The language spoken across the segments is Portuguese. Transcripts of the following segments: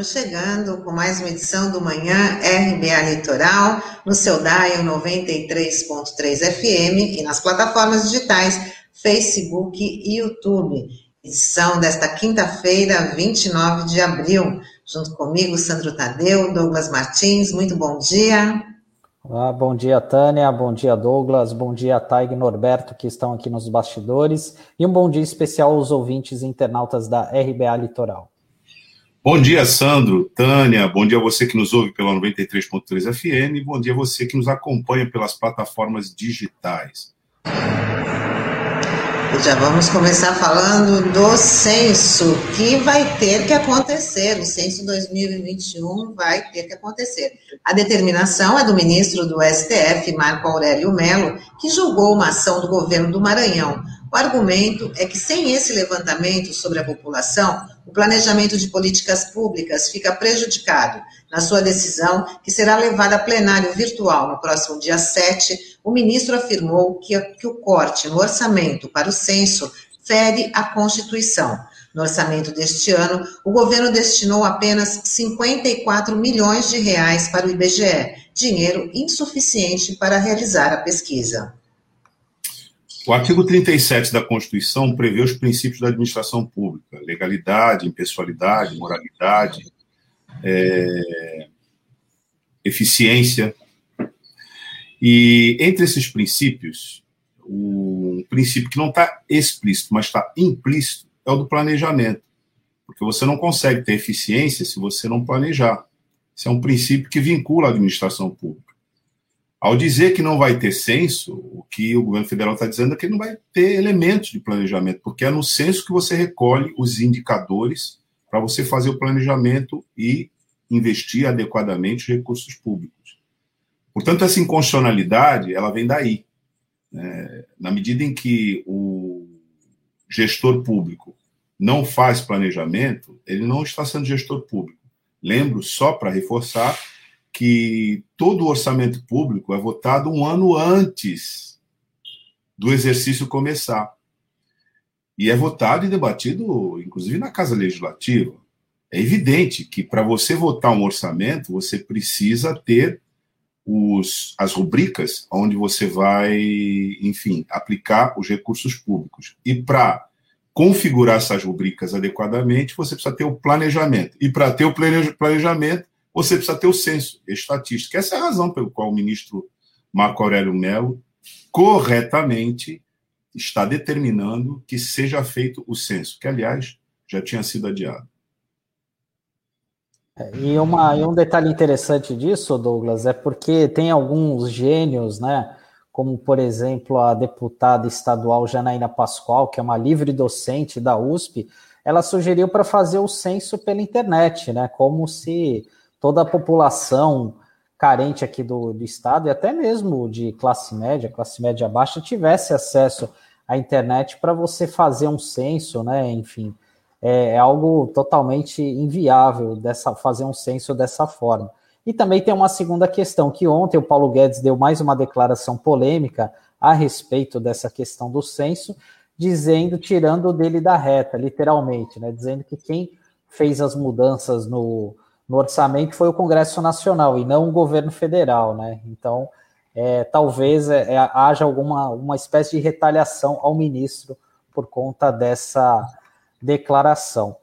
estamos chegando com mais uma edição do Manhã RBA Litoral, no seu DAIO 93.3 FM e nas plataformas digitais Facebook e YouTube. Edição desta quinta-feira, 29 de abril. Junto comigo, Sandro Tadeu, Douglas Martins, muito bom dia. Olá, bom dia, Tânia, bom dia, Douglas, bom dia, Taig Norberto, que estão aqui nos bastidores, e um bom dia especial aos ouvintes internautas da RBA Litoral. Bom dia, Sandro, Tânia, bom dia a você que nos ouve pela 93.3 FM, bom dia a você que nos acompanha pelas plataformas digitais. Já vamos começar falando do censo, que vai ter que acontecer. O censo 2021 vai ter que acontecer. A determinação é do ministro do STF, Marco Aurélio Melo, que julgou uma ação do governo do Maranhão. O argumento é que, sem esse levantamento sobre a população, o planejamento de políticas públicas fica prejudicado. Na sua decisão, que será levada a plenário virtual no próximo dia 7, o ministro afirmou que, que o corte no orçamento para o censo fere a Constituição. No orçamento deste ano, o governo destinou apenas 54 milhões de reais para o IBGE, dinheiro insuficiente para realizar a pesquisa. O artigo 37 da Constituição prevê os princípios da administração pública: legalidade, impessoalidade, moralidade, é, eficiência. E entre esses princípios, o princípio que não está explícito, mas está implícito, é o do planejamento. Porque você não consegue ter eficiência se você não planejar. Esse é um princípio que vincula a administração pública. Ao dizer que não vai ter censo, o que o governo federal está dizendo é que não vai ter elementos de planejamento, porque é no censo que você recolhe os indicadores para você fazer o planejamento e investir adequadamente os recursos públicos. Portanto, essa inconstitucionalidade ela vem daí. Né? Na medida em que o gestor público não faz planejamento, ele não está sendo gestor público. Lembro, só para reforçar, que todo o orçamento público é votado um ano antes do exercício começar. E é votado e debatido, inclusive, na Casa Legislativa. É evidente que para você votar um orçamento, você precisa ter os, as rubricas onde você vai, enfim, aplicar os recursos públicos. E para configurar essas rubricas adequadamente, você precisa ter o planejamento. E para ter o planejamento, você precisa ter o censo estatístico. Essa é a razão pelo qual o ministro Marco Aurélio Mello corretamente está determinando que seja feito o censo, que, aliás, já tinha sido adiado. É, e, uma, e um detalhe interessante disso, Douglas, é porque tem alguns gênios, né? Como, por exemplo, a deputada estadual Janaína Pascoal, que é uma livre docente da USP, ela sugeriu para fazer o censo pela internet, né? Como se toda a população carente aqui do, do estado e até mesmo de classe média, classe média baixa, tivesse acesso à internet para você fazer um censo, né? Enfim, é, é, algo totalmente inviável dessa, fazer um censo dessa forma. E também tem uma segunda questão, que ontem o Paulo Guedes deu mais uma declaração polêmica a respeito dessa questão do censo, dizendo, tirando dele da reta, literalmente, né? Dizendo que quem fez as mudanças no, no orçamento foi o Congresso Nacional e não o governo federal, né? Então, é, talvez é, é, haja alguma uma espécie de retaliação ao ministro por conta dessa declaração.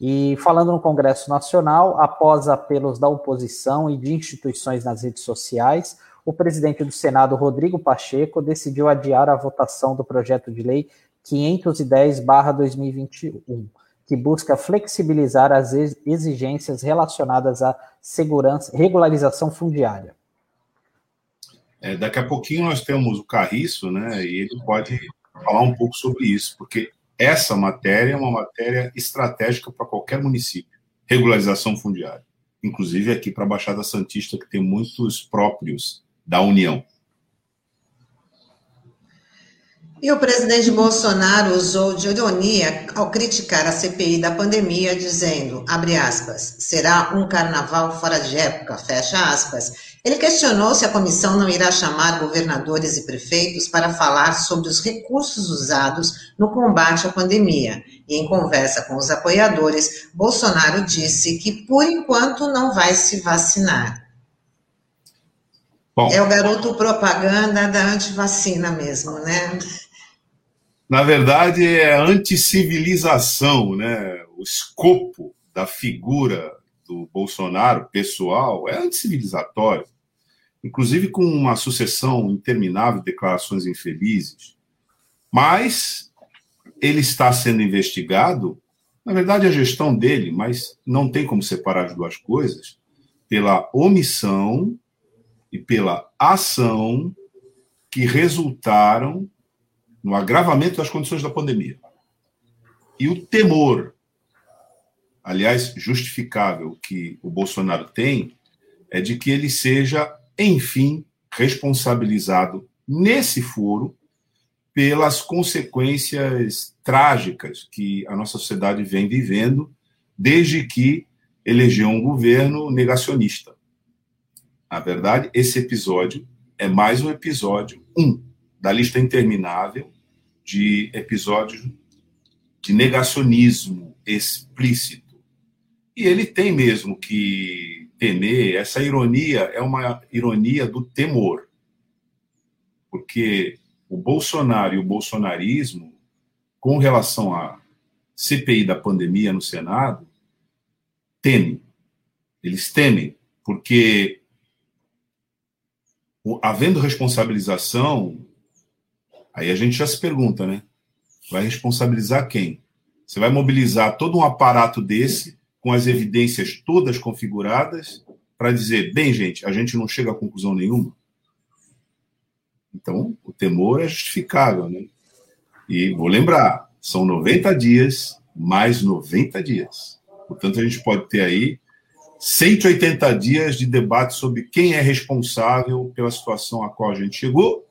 E falando no Congresso Nacional, após apelos da oposição e de instituições nas redes sociais, o presidente do Senado, Rodrigo Pacheco, decidiu adiar a votação do projeto de lei 510/2021 que busca flexibilizar as exigências relacionadas à segurança, regularização fundiária. É, daqui a pouquinho nós temos o Carriço, né, e ele pode falar um pouco sobre isso, porque essa matéria é uma matéria estratégica para qualquer município, regularização fundiária, inclusive aqui para a Baixada Santista, que tem muitos próprios da União. E o presidente Bolsonaro usou de ironia ao criticar a CPI da pandemia, dizendo, abre aspas, será um carnaval fora de época, fecha aspas. Ele questionou se a comissão não irá chamar governadores e prefeitos para falar sobre os recursos usados no combate à pandemia. E em conversa com os apoiadores, Bolsonaro disse que, por enquanto, não vai se vacinar. Bom, é o garoto propaganda da antivacina mesmo, né? Na verdade, é anticivilização, né? O escopo da figura do Bolsonaro, pessoal, é anticivilizatório. Inclusive com uma sucessão interminável de declarações infelizes. Mas ele está sendo investigado, na verdade, a gestão dele, mas não tem como separar as duas coisas, pela omissão e pela ação que resultaram no agravamento das condições da pandemia. E o temor, aliás, justificável, que o Bolsonaro tem, é de que ele seja, enfim, responsabilizado nesse foro pelas consequências trágicas que a nossa sociedade vem vivendo desde que elegeu um governo negacionista. Na verdade, esse episódio é mais um episódio, um, da lista interminável de episódios de negacionismo explícito. E ele tem mesmo que temer, essa ironia é uma ironia do temor. Porque o Bolsonaro e o bolsonarismo, com relação à CPI da pandemia no Senado, temem. Eles temem, porque havendo responsabilização, Aí a gente já se pergunta, né? Vai responsabilizar quem? Você vai mobilizar todo um aparato desse, com as evidências todas configuradas, para dizer, bem, gente, a gente não chega a conclusão nenhuma? Então, o temor é justificável, né? E vou lembrar, são 90 dias mais 90 dias. Portanto, a gente pode ter aí 180 dias de debate sobre quem é responsável pela situação a qual a gente chegou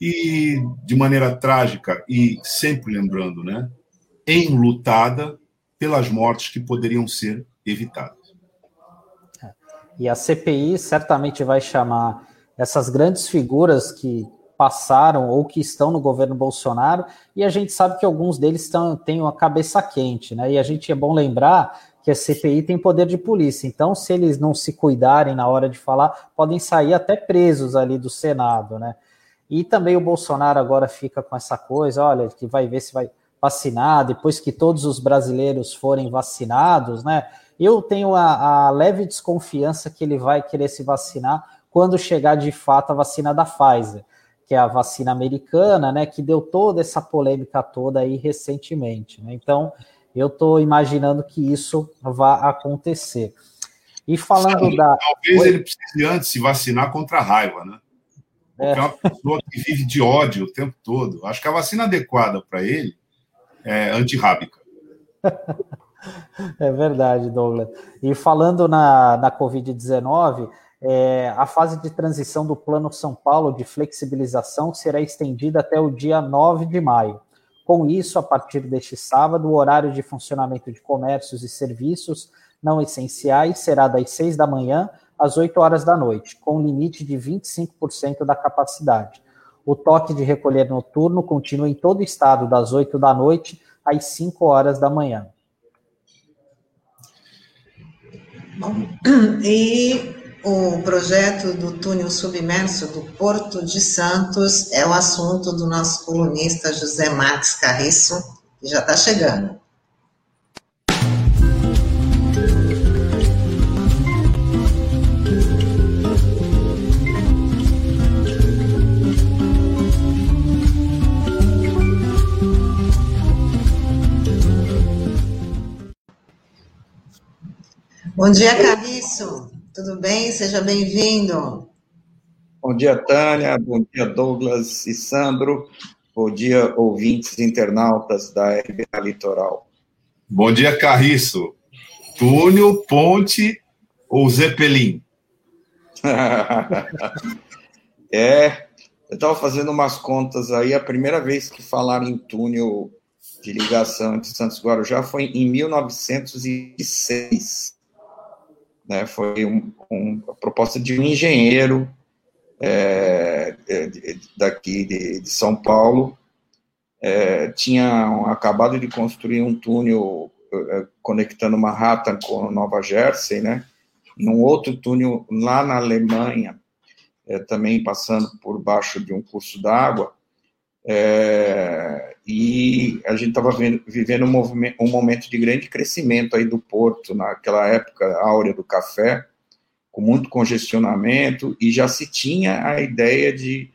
e de maneira trágica e sempre lembrando, né, enlutada pelas mortes que poderiam ser evitadas. E a CPI certamente vai chamar essas grandes figuras que passaram ou que estão no governo Bolsonaro, e a gente sabe que alguns deles estão, têm uma cabeça quente, né? E a gente é bom lembrar que a CPI tem poder de polícia, então se eles não se cuidarem na hora de falar, podem sair até presos ali do Senado, né? E também o Bolsonaro agora fica com essa coisa, olha, que vai ver se vai vacinar, depois que todos os brasileiros forem vacinados, né? Eu tenho a, a leve desconfiança que ele vai querer se vacinar quando chegar de fato a vacina da Pfizer, que é a vacina americana, né? Que deu toda essa polêmica toda aí recentemente, né? Então, eu estou imaginando que isso vá acontecer. E falando Sabe, da. Talvez ele precise antes se vacinar contra a raiva, né? É. é uma pessoa que vive de ódio o tempo todo. Acho que a vacina adequada para ele é antirrábica. É verdade, Douglas. E falando na, na Covid-19, é, a fase de transição do Plano São Paulo de flexibilização será estendida até o dia 9 de maio. Com isso, a partir deste sábado, o horário de funcionamento de comércios e serviços não essenciais será das 6 da manhã às 8 horas da noite, com limite de 25% da capacidade. O toque de recolher noturno continua em todo o estado das 8 da noite às 5 horas da manhã. Bom, e o projeto do túnel submerso do Porto de Santos é o assunto do nosso colunista José Marques Carriço, que já está chegando. Bom dia, Carriço. Tudo bem? Seja bem-vindo. Bom dia, Tânia. Bom dia, Douglas e Sandro. Bom dia, ouvintes internautas da RBA Litoral. Bom dia, Carriço. Túnel, ponte ou Zeppelin? é, Eu estava fazendo umas contas aí, a primeira vez que falaram em túnel de ligação entre Santos e Guarujá foi em 1906. Né? Foi um, um, a proposta de um engenheiro é, é daqui de, de, São Paulo. É, tinha acabado de construir um túnel é, conectando Manhattan com Nova Jersey, né? E um outro túnel lá na Alemanha, é, também passando por baixo de um curso d'água. É, e a gente estava vivendo um, um, momento de grande crescimento aí do porto, naquela época áurea do café, com muito congestionamento, e já se tinha a ideia de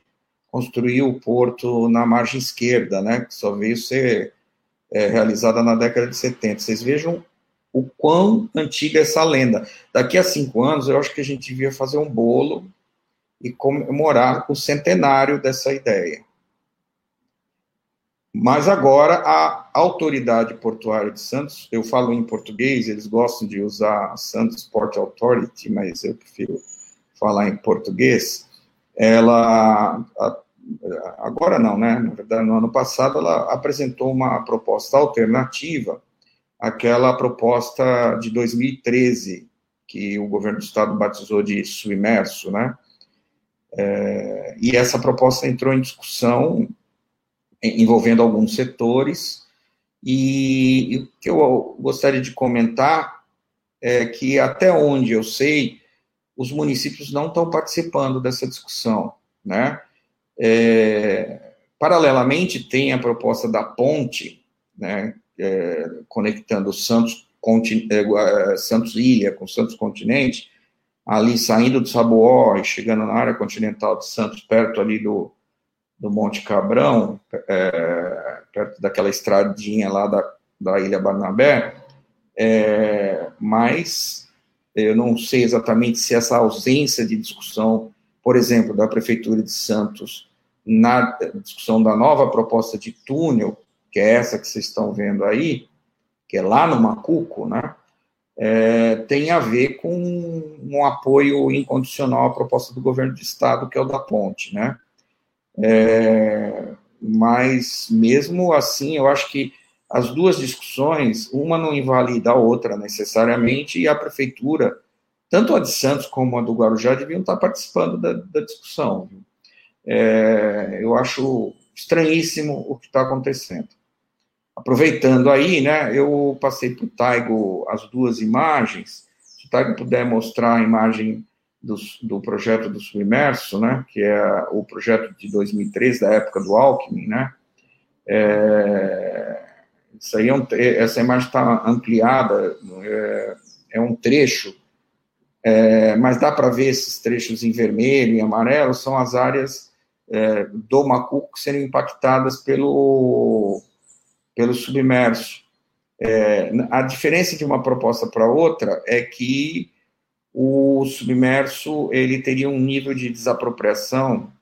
construir o porto na margem esquerda, né, que só veio ser é, realizada na década de 70. Vocês vejam o quão antiga é essa lenda. Daqui a cinco anos, eu acho que a gente devia fazer um bolo e comemorar o centenário dessa ideia. Mas agora a autoridade portuária de Santos, eu falo em português, eles gostam de usar Santos Port Authority, mas eu prefiro falar em português. Ela agora não, né? Na verdade, no ano passado ela apresentou uma proposta alternativa àquela proposta de 2013 que o governo do estado batizou de submerso, né? É, e essa proposta entrou em discussão envolvendo alguns setores, e, e o que eu gostaria de comentar é que, até onde eu sei, os municípios não estão participando dessa discussão, né? É, paralelamente, tem a proposta da ponte, né, é, conectando Santos, é, Santos Ilha com Santos Continente, ali saindo do Saboó e chegando na área continental de Santos, perto ali do, do Monte Cabrão, é, perto daquela estradinha lá da, da Ilha Barnabé, é, mas eu não sei exatamente se essa ausência de discussão, por exemplo, da Prefeitura de Santos na discussão da nova proposta de túnel, que é essa que vocês estão vendo aí, que é lá no Macuco, né, é, tem a ver com um apoio incondicional à proposta do governo do estado, que é o da ponte, né? É, mas mesmo assim, eu acho que as duas discussões, uma não invalida a outra necessariamente, e a prefeitura, tanto a de Santos como a do Guarujá, deviam estar participando da, da discussão. É, eu acho estranhíssimo o que está acontecendo. Aproveitando aí, né, eu passei para o Taigo as duas imagens. Se o Taigo puder mostrar a imagem do, do projeto do Submerso, né, que é o projeto de 2003, da época do Alckmin, né, é, isso aí é um, essa imagem está ampliada, é, é, um trecho, é, mas dá para ver esses trechos em vermelho e amarelo, são as áreas é, do Macuco serem impactadas pelo pelo submerso. É, a diferença de uma proposta para outra é que o submerso ele teria um nível de desapropriação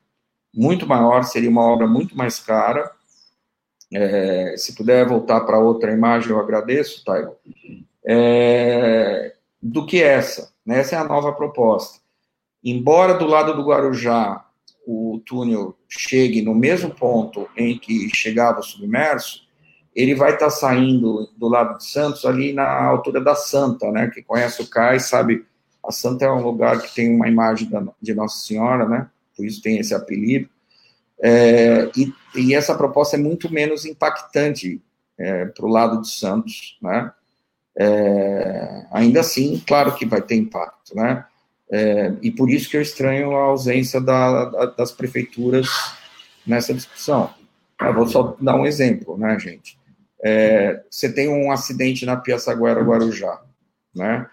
muito maior, seria uma obra muito mais cara. É, se puder voltar para outra imagem, eu agradeço, Taigo. É, do que essa. Né? Essa é a nova proposta. Embora do lado do Guarujá o túnel chegue no mesmo ponto em que chegava o submerso, ele vai estar tá saindo do lado de Santos, ali na altura da Santa, né? Que conhece o cais, sabe? A Santa é um lugar que tem uma imagem da, de Nossa Senhora, né? Por isso tem esse apelido. É, e, e, essa proposta é muito menos impactante é, para o lado de Santos, né? É, ainda assim, claro que vai ter impacto, né? É, e por isso que eu estranho a ausência da, da, das prefeituras nessa discussão. Eu vou só dar um exemplo, né, gente? é, você tem um acidente na Piaçaguera, Guarujá, né?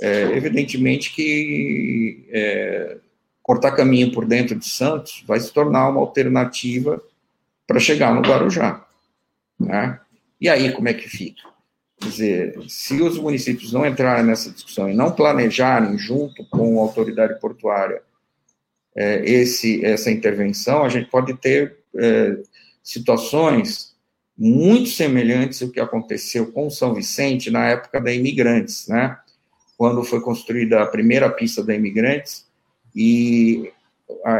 É, evidentemente que é, cortar caminho por dentro de Santos vai se tornar uma alternativa para chegar no Guarujá, né? E aí como é que fica? Quer dizer, se os municípios não entrarem nessa discussão e não planejarem junto com a autoridade portuária é, esse, essa intervenção, a gente pode ter é, situações muito semelhantes ao que aconteceu com São Vicente na época da Imigrantes, né? Quando foi construída a primeira pista da Imigrantes e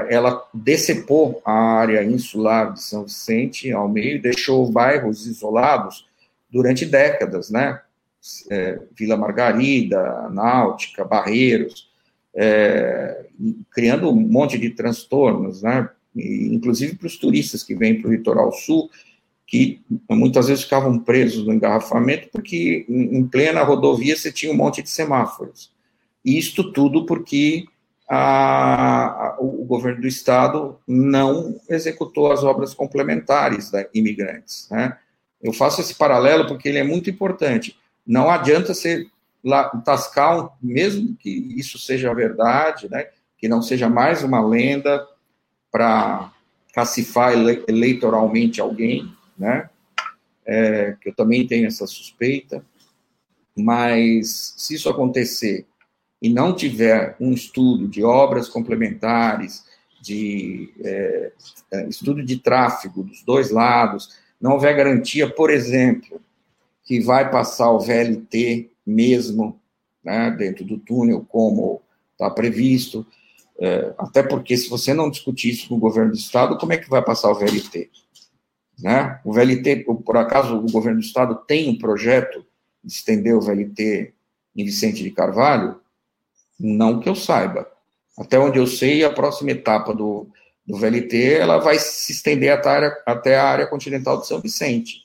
ela decepou a área insular de São Vicente ao meio, deixou bairros isolados durante décadas, né? É, Vila Margarida, Náutica, Barreiros, é, criando um monte de transtornos, né? E, inclusive para os turistas que vêm para o litoral sul, que muitas vezes ficavam presos no engarrafamento, porque em plena rodovia você tinha um monte de semáforos. E isto tudo porque a, a, o governo do estado não executou as obras complementares da imigrantes. Né? Eu faço esse paralelo porque ele é muito importante. Não adianta você lá, tascar, mesmo que isso seja verdade, né, que não seja mais uma lenda para cacifar ele, eleitoralmente alguém, né, é, que eu também tenho essa suspeita, mas se isso acontecer e não tiver um estudo de obras complementares, de é, é, estudo de tráfego dos dois lados, não houver garantia, por exemplo, que vai passar o VLT mesmo né, dentro do túnel, como está previsto, é, até porque se você não discutir isso com o governo do estado, como é que vai passar o VLT? Né? O VLT, por acaso, o governo do estado tem um projeto de estender o VLT em Vicente de Carvalho? Não que eu saiba. Até onde eu sei, a próxima etapa do, do VLT ela vai se estender até a, área, até a área continental de São Vicente.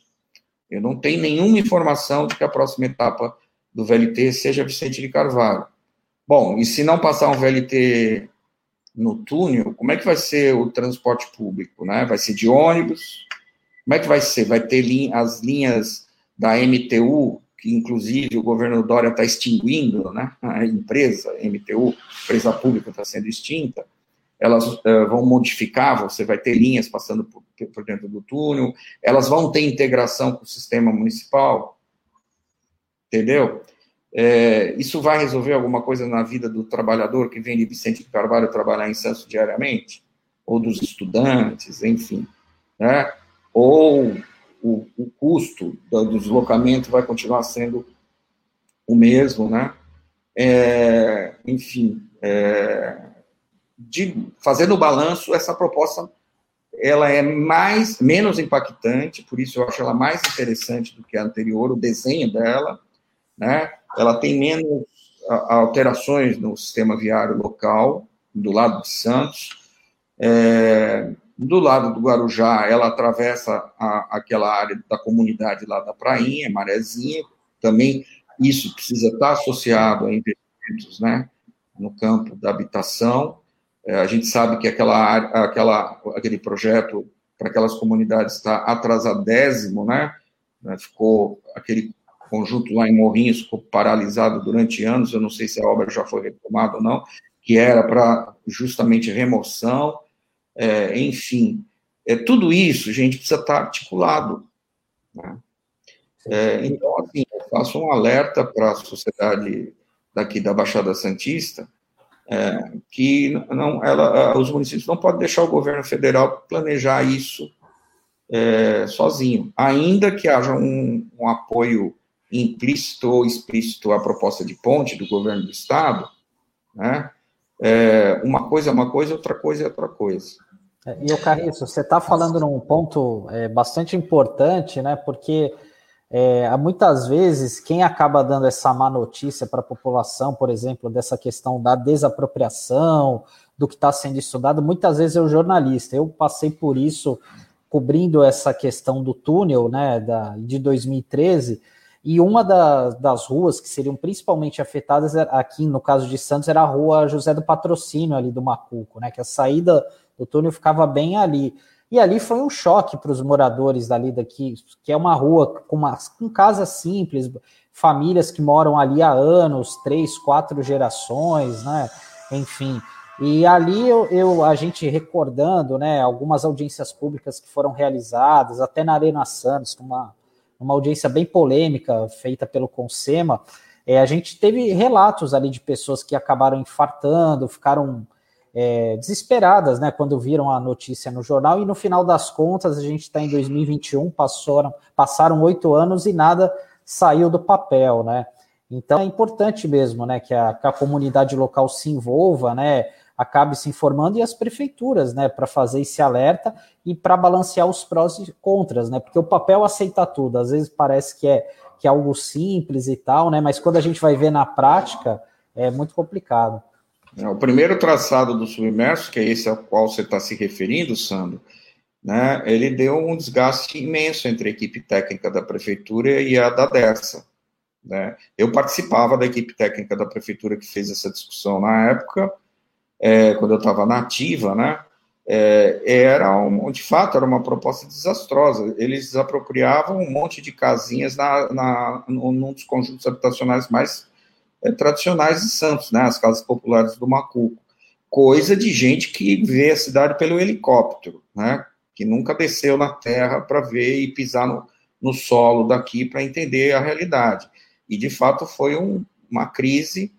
Eu não tenho nenhuma informação de que a próxima etapa do VLT seja Vicente de Carvalho. Bom, e se não passar um VLT no túnel, como é que vai ser o transporte público? Né? Vai ser de ônibus? Como é que vai ser? Vai ter as linhas da MTU que inclusive o governo Dória está extinguindo, né? A empresa, MTU, empresa pública está sendo extinta, elas uh, vão modificar, você vai ter linhas passando por, por, dentro do túnel, elas vão ter integração com o sistema municipal, entendeu? É, isso vai resolver alguma coisa na vida do trabalhador que vem de Vicente de Carvalho trabalhar em Santos diariamente? Ou dos estudantes, enfim, né? Ou o, o custo do deslocamento vai continuar sendo o mesmo, né? É, enfim, é, de, fazendo o balanço, essa proposta ela é mais menos impactante, por isso eu acho ela mais interessante do que a anterior, o desenho dela, né? Ela tem menos alterações no sistema viário local do lado de Santos. É, do lado do Guarujá, ela atravessa a, aquela área da comunidade lá da Prainha, Marezinha, também isso precisa estar associado a investimentos né, no campo da habitação. É, a gente sabe que aquela, área, aquela, aquele projeto para aquelas comunidades está atrasadésimo, né? né? Ficou aquele conjunto lá em Morrinhos ficou paralisado durante anos, eu não sei se a obra já foi retomada ou não, que era para justamente remoção é, enfim. É, tudo isso, gente, precisa estar articulado. Né? É, então, assim, eu faço um alerta para a sociedade daqui da Baixada Santista, é, que não, ela, os municípios não podem deixar o governo federal planejar isso é, sozinho, ainda que haja um, um, apoio implícito ou explícito à proposta de ponte do governo do estado, né? É, uma coisa é uma coisa, outra coisa é outra coisa. É, e o Carriço, você está falando num ponto é, bastante importante, né? Porque é, muitas vezes quem acaba dando essa má notícia para a população, por exemplo, dessa questão da desapropriação, do que está sendo estudado, muitas vezes é o jornalista. Eu passei por isso cobrindo essa questão do túnel, né, da, de 2013. E uma da, das ruas que seriam principalmente afetadas aqui, no caso de Santos, era a rua José do Patrocínio, ali do Macuco, né? Que a saída o túnel ficava bem ali. E ali foi um choque para os moradores dali daqui, que é uma rua com, uma, com casas simples, famílias que moram ali há anos, três, quatro gerações, né? Enfim. E ali eu, eu, a gente recordando, né, algumas audiências públicas que foram realizadas, até na Arena Santos, uma, uma audiência bem polêmica feita pelo Consema, é, a gente teve relatos ali de pessoas que acabaram infartando, ficaram é, desesperadas, né, quando viram a notícia no jornal, e no final das contas, a gente está em 2021, passaram, passaram oito anos e nada saiu do papel, né? Então é importante mesmo, né, que a, que a comunidade local se envolva, né? acabe se informando e as prefeituras, né, para fazer esse alerta e para balancear os prós e contras, né? Porque o papel aceita tudo, às vezes parece que é que é algo simples e tal, né? Mas quando a gente vai ver na prática, é muito complicado. É, o primeiro traçado do submerso, que é esse ao qual você está se referindo, Sandro, né, ele deu um desgaste imenso entre a equipe técnica da prefeitura e a da DERSA. Né? Eu participava da equipe técnica da prefeitura que fez essa discussão na época, é, quando eu estava na ativa, né? É, era um, de fato era uma proposta desastrosa. Eles apropriavam um monte de casinhas na, na num dos conjuntos habitacionais mais é, tradicionais de Santos, né? As casas populares do Macuco. Coisa de gente que vê a cidade pelo helicóptero, né? Que nunca desceu na terra para ver e pisar no, no solo daqui para entender a realidade. E de fato foi um, uma crise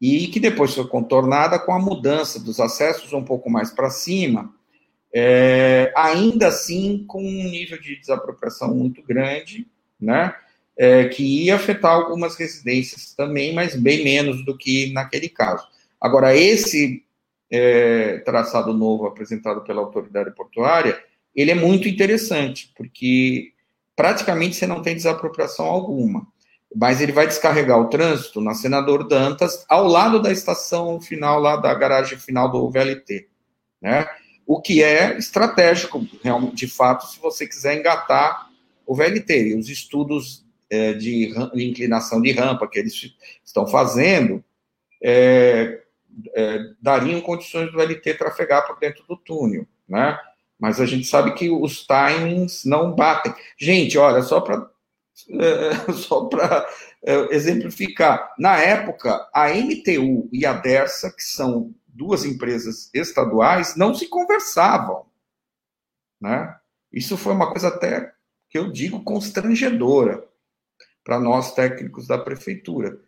e que depois foi contornada com a mudança dos acessos um pouco mais para cima, é, ainda assim com um nível de desapropriação muito grande, né? É, que ia afetar algumas residências também, mas bem menos do que naquele caso. Agora, esse é, traçado novo apresentado pela autoridade portuária, ele é muito interessante, porque praticamente você não tem desapropriação alguma mas ele vai descarregar o trânsito na Senador Dantas, ao lado da estação final, lá da garagem final do VLT, né? O que é estratégico, de fato, se você quiser engatar o VLT. E os estudos é, de, de, inclinação de rampa que eles estão fazendo é, é, dariam condições do VLT trafegar por dentro do túnel, né? Mas a gente sabe que os timings não batem. Gente, olha, só para é, só para é, exemplificar, na época, a MTU e a Dersa, que são duas empresas estaduais, não se conversavam. Né? Isso foi uma coisa até que eu digo constrangedora para nós técnicos da prefeitura,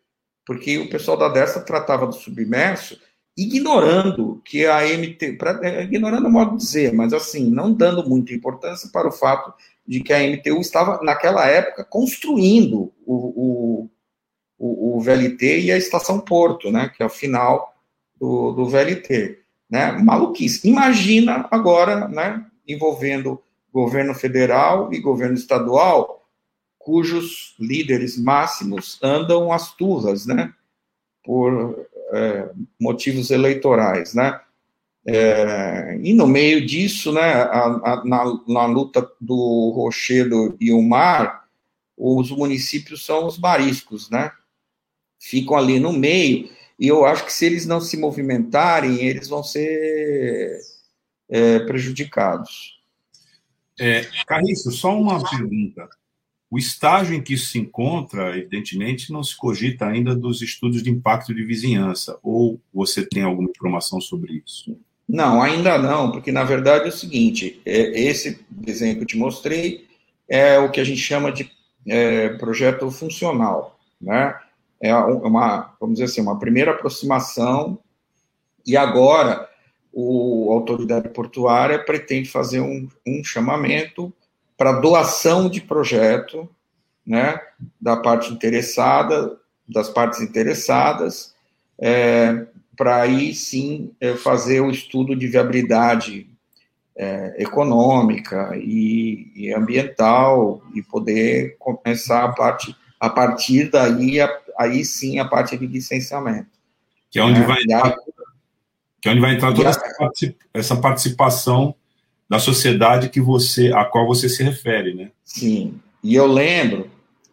porque o pessoal da Dersa tratava do submerso ignorando que a MT, pra, é, ignorando o modo de dizer, mas assim, não dando muita importância para o fato de que a MTU estava, naquela época, construindo o, o, o, o VLT e a Estação Porto, né, que é o final do, do VLT. Né? Maluquice. Imagina agora, né, envolvendo governo federal e governo estadual, cujos líderes máximos andam às turras, né, por é, motivos eleitorais, né? É, e no meio disso, né, a, a, na, na, luta do Rochedo e o mar, os municípios são os mariscos, né? Ficam ali no meio, e eu acho que se eles não se movimentarem, eles vão ser é, prejudicados. É, Carriço, só uma pergunta. O estágio em que isso se encontra, evidentemente, não se cogita ainda dos estudos de impacto de vizinhança, ou você tem alguma informação sobre isso? Não, ainda não, porque na verdade é o seguinte: é, esse desenho que eu te mostrei é o que a gente chama de é, projeto funcional, né? É uma, vamos dizer assim, uma primeira aproximação, e agora o, a autoridade portuária pretende fazer um, um chamamento para doação de projeto, né, da parte interessada, das partes interessadas, é, para aí sim é, fazer o estudo de viabilidade é, econômica e, e, ambiental e poder começar a parte a partir daí a, aí sim a parte de licenciamento. Que é onde é, vai entrar, que é onde vai entrar toda essa participação da sociedade que você a qual você se refere né? Sim. E eu lembro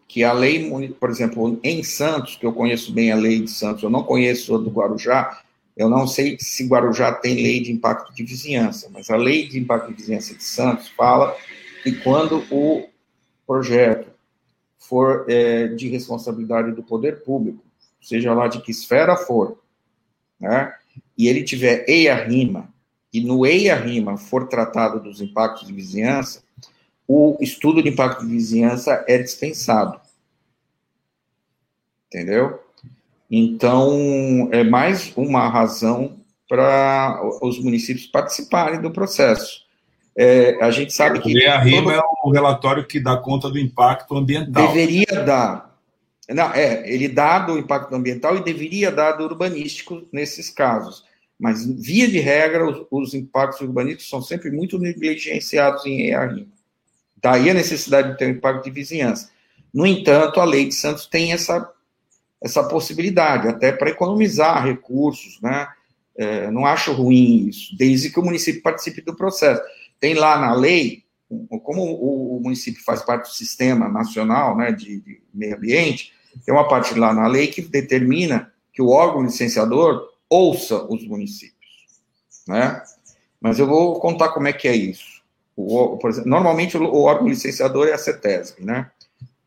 que a lei, por exemplo, em Santos, que eu conheço bem a lei de Santos, eu não conheço a do Guarujá, eu não sei se Guarujá tem lei de impacto de vizinhança, mas a lei de impacto de vizinhança de Santos fala que quando o projeto for é, de responsabilidade do poder público, seja lá de que esfera for, né, e ele tiver EIA-RIMA, e no EIA-RIMA for tratado dos impactos de vizinhança, o estudo de impacto de vizinhança é dispensado entendeu? Então, é mais uma razão para os municípios participarem do processo. É, a gente sabe que. A RIMA todo... é o relatório que dá conta do impacto ambiental. Deveria dar. Não, é, ele dá do impacto ambiental e deveria dar do urbanístico nesses casos. Mas, via de regra, os, os impactos urbanísticos são sempre muito negligenciados em EARIM. Daí a necessidade de ter um impacto de vizinhança. No entanto, a lei de Santos tem essa, essa possibilidade, até para economizar recursos, né? É, não acho ruim isso, desde que o município participe do processo. Tem lá na lei, como o, o município faz parte do sistema nacional né, de, de meio ambiente, tem uma parte lá na lei que determina que o órgão licenciador ouça os municípios, né? Mas eu vou contar como é que é isso. O, exemplo, normalmente o órgão licenciador é a CETESB, né?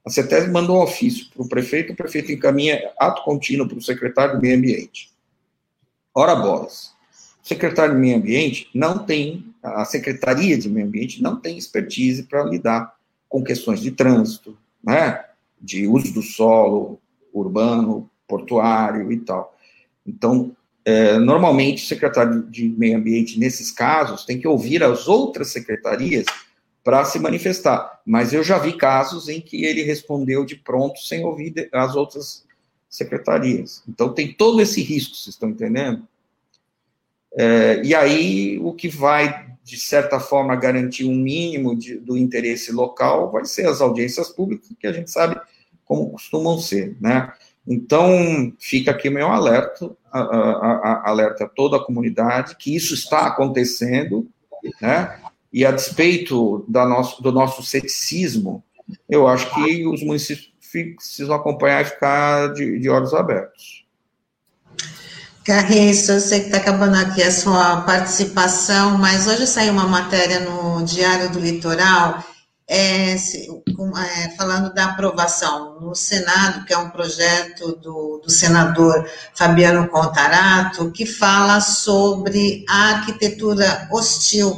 A CETESB mandou um ofício para o prefeito, o prefeito encaminha ato contínuo para o secretário do meio ambiente. Ora bolas. O secretário do meio ambiente não tem, a Secretaria de Meio Ambiente não tem expertise para lidar com questões de trânsito, né? De uso do solo urbano, portuário e tal. Então, é, normalmente, o secretário de Meio Ambiente, nesses casos, tem que ouvir as outras secretarias para se manifestar. Mas eu já vi casos em que ele respondeu de pronto sem ouvir as outras secretarias. Então, tem todo esse risco, vocês estão entendendo? É, e aí, o que vai, de certa forma, garantir um mínimo de, do interesse local vai ser as audiências públicas, que a gente sabe como costumam ser, né? Então, fica aqui meu alerta, a, a, alerta toda a comunidade que isso está acontecendo, né? E a despeito da nosso, do nosso ceticismo, eu acho que os municípios precisam acompanhar e ficar de, de olhos abertos. Carriço, eu sei que está acabando aqui a sua participação, mas hoje saiu uma matéria no Diário do Litoral é, é, falando da aprovação no Senado, que é um projeto do, do senador Fabiano Contarato, que fala sobre a arquitetura hostil,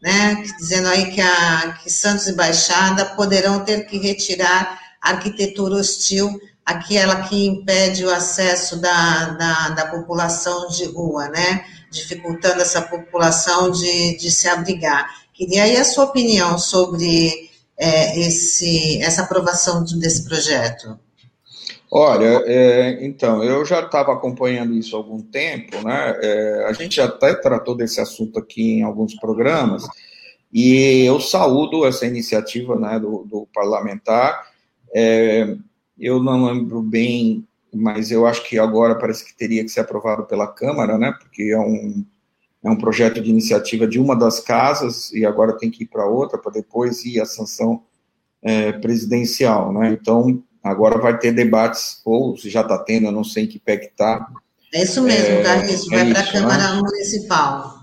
né, dizendo aí que, a, que Santos e Baixada poderão ter que retirar a arquitetura hostil, aquela que impede o acesso da, da, da população de rua, né, dificultando essa população de, de se abrigar. Queria aí a sua opinião sobre é, esse, essa aprovação desse projeto. Olha, é, então, eu já estava acompanhando isso há algum tempo, né? É, a gente até tratou desse assunto aqui em alguns programas, e eu saúdo essa iniciativa né, do, do parlamentar. É, eu não lembro bem, mas eu acho que agora parece que teria que ser aprovado pela Câmara, né? Porque é um, é um projeto de iniciativa de uma das casas e agora tem que ir para outra para depois ir à sanção é, presidencial, né? Então agora vai ter debates ou se já está tendo, eu não sei em que pé que está. É isso mesmo, é, Carlos, vai é para a Câmara né? Municipal.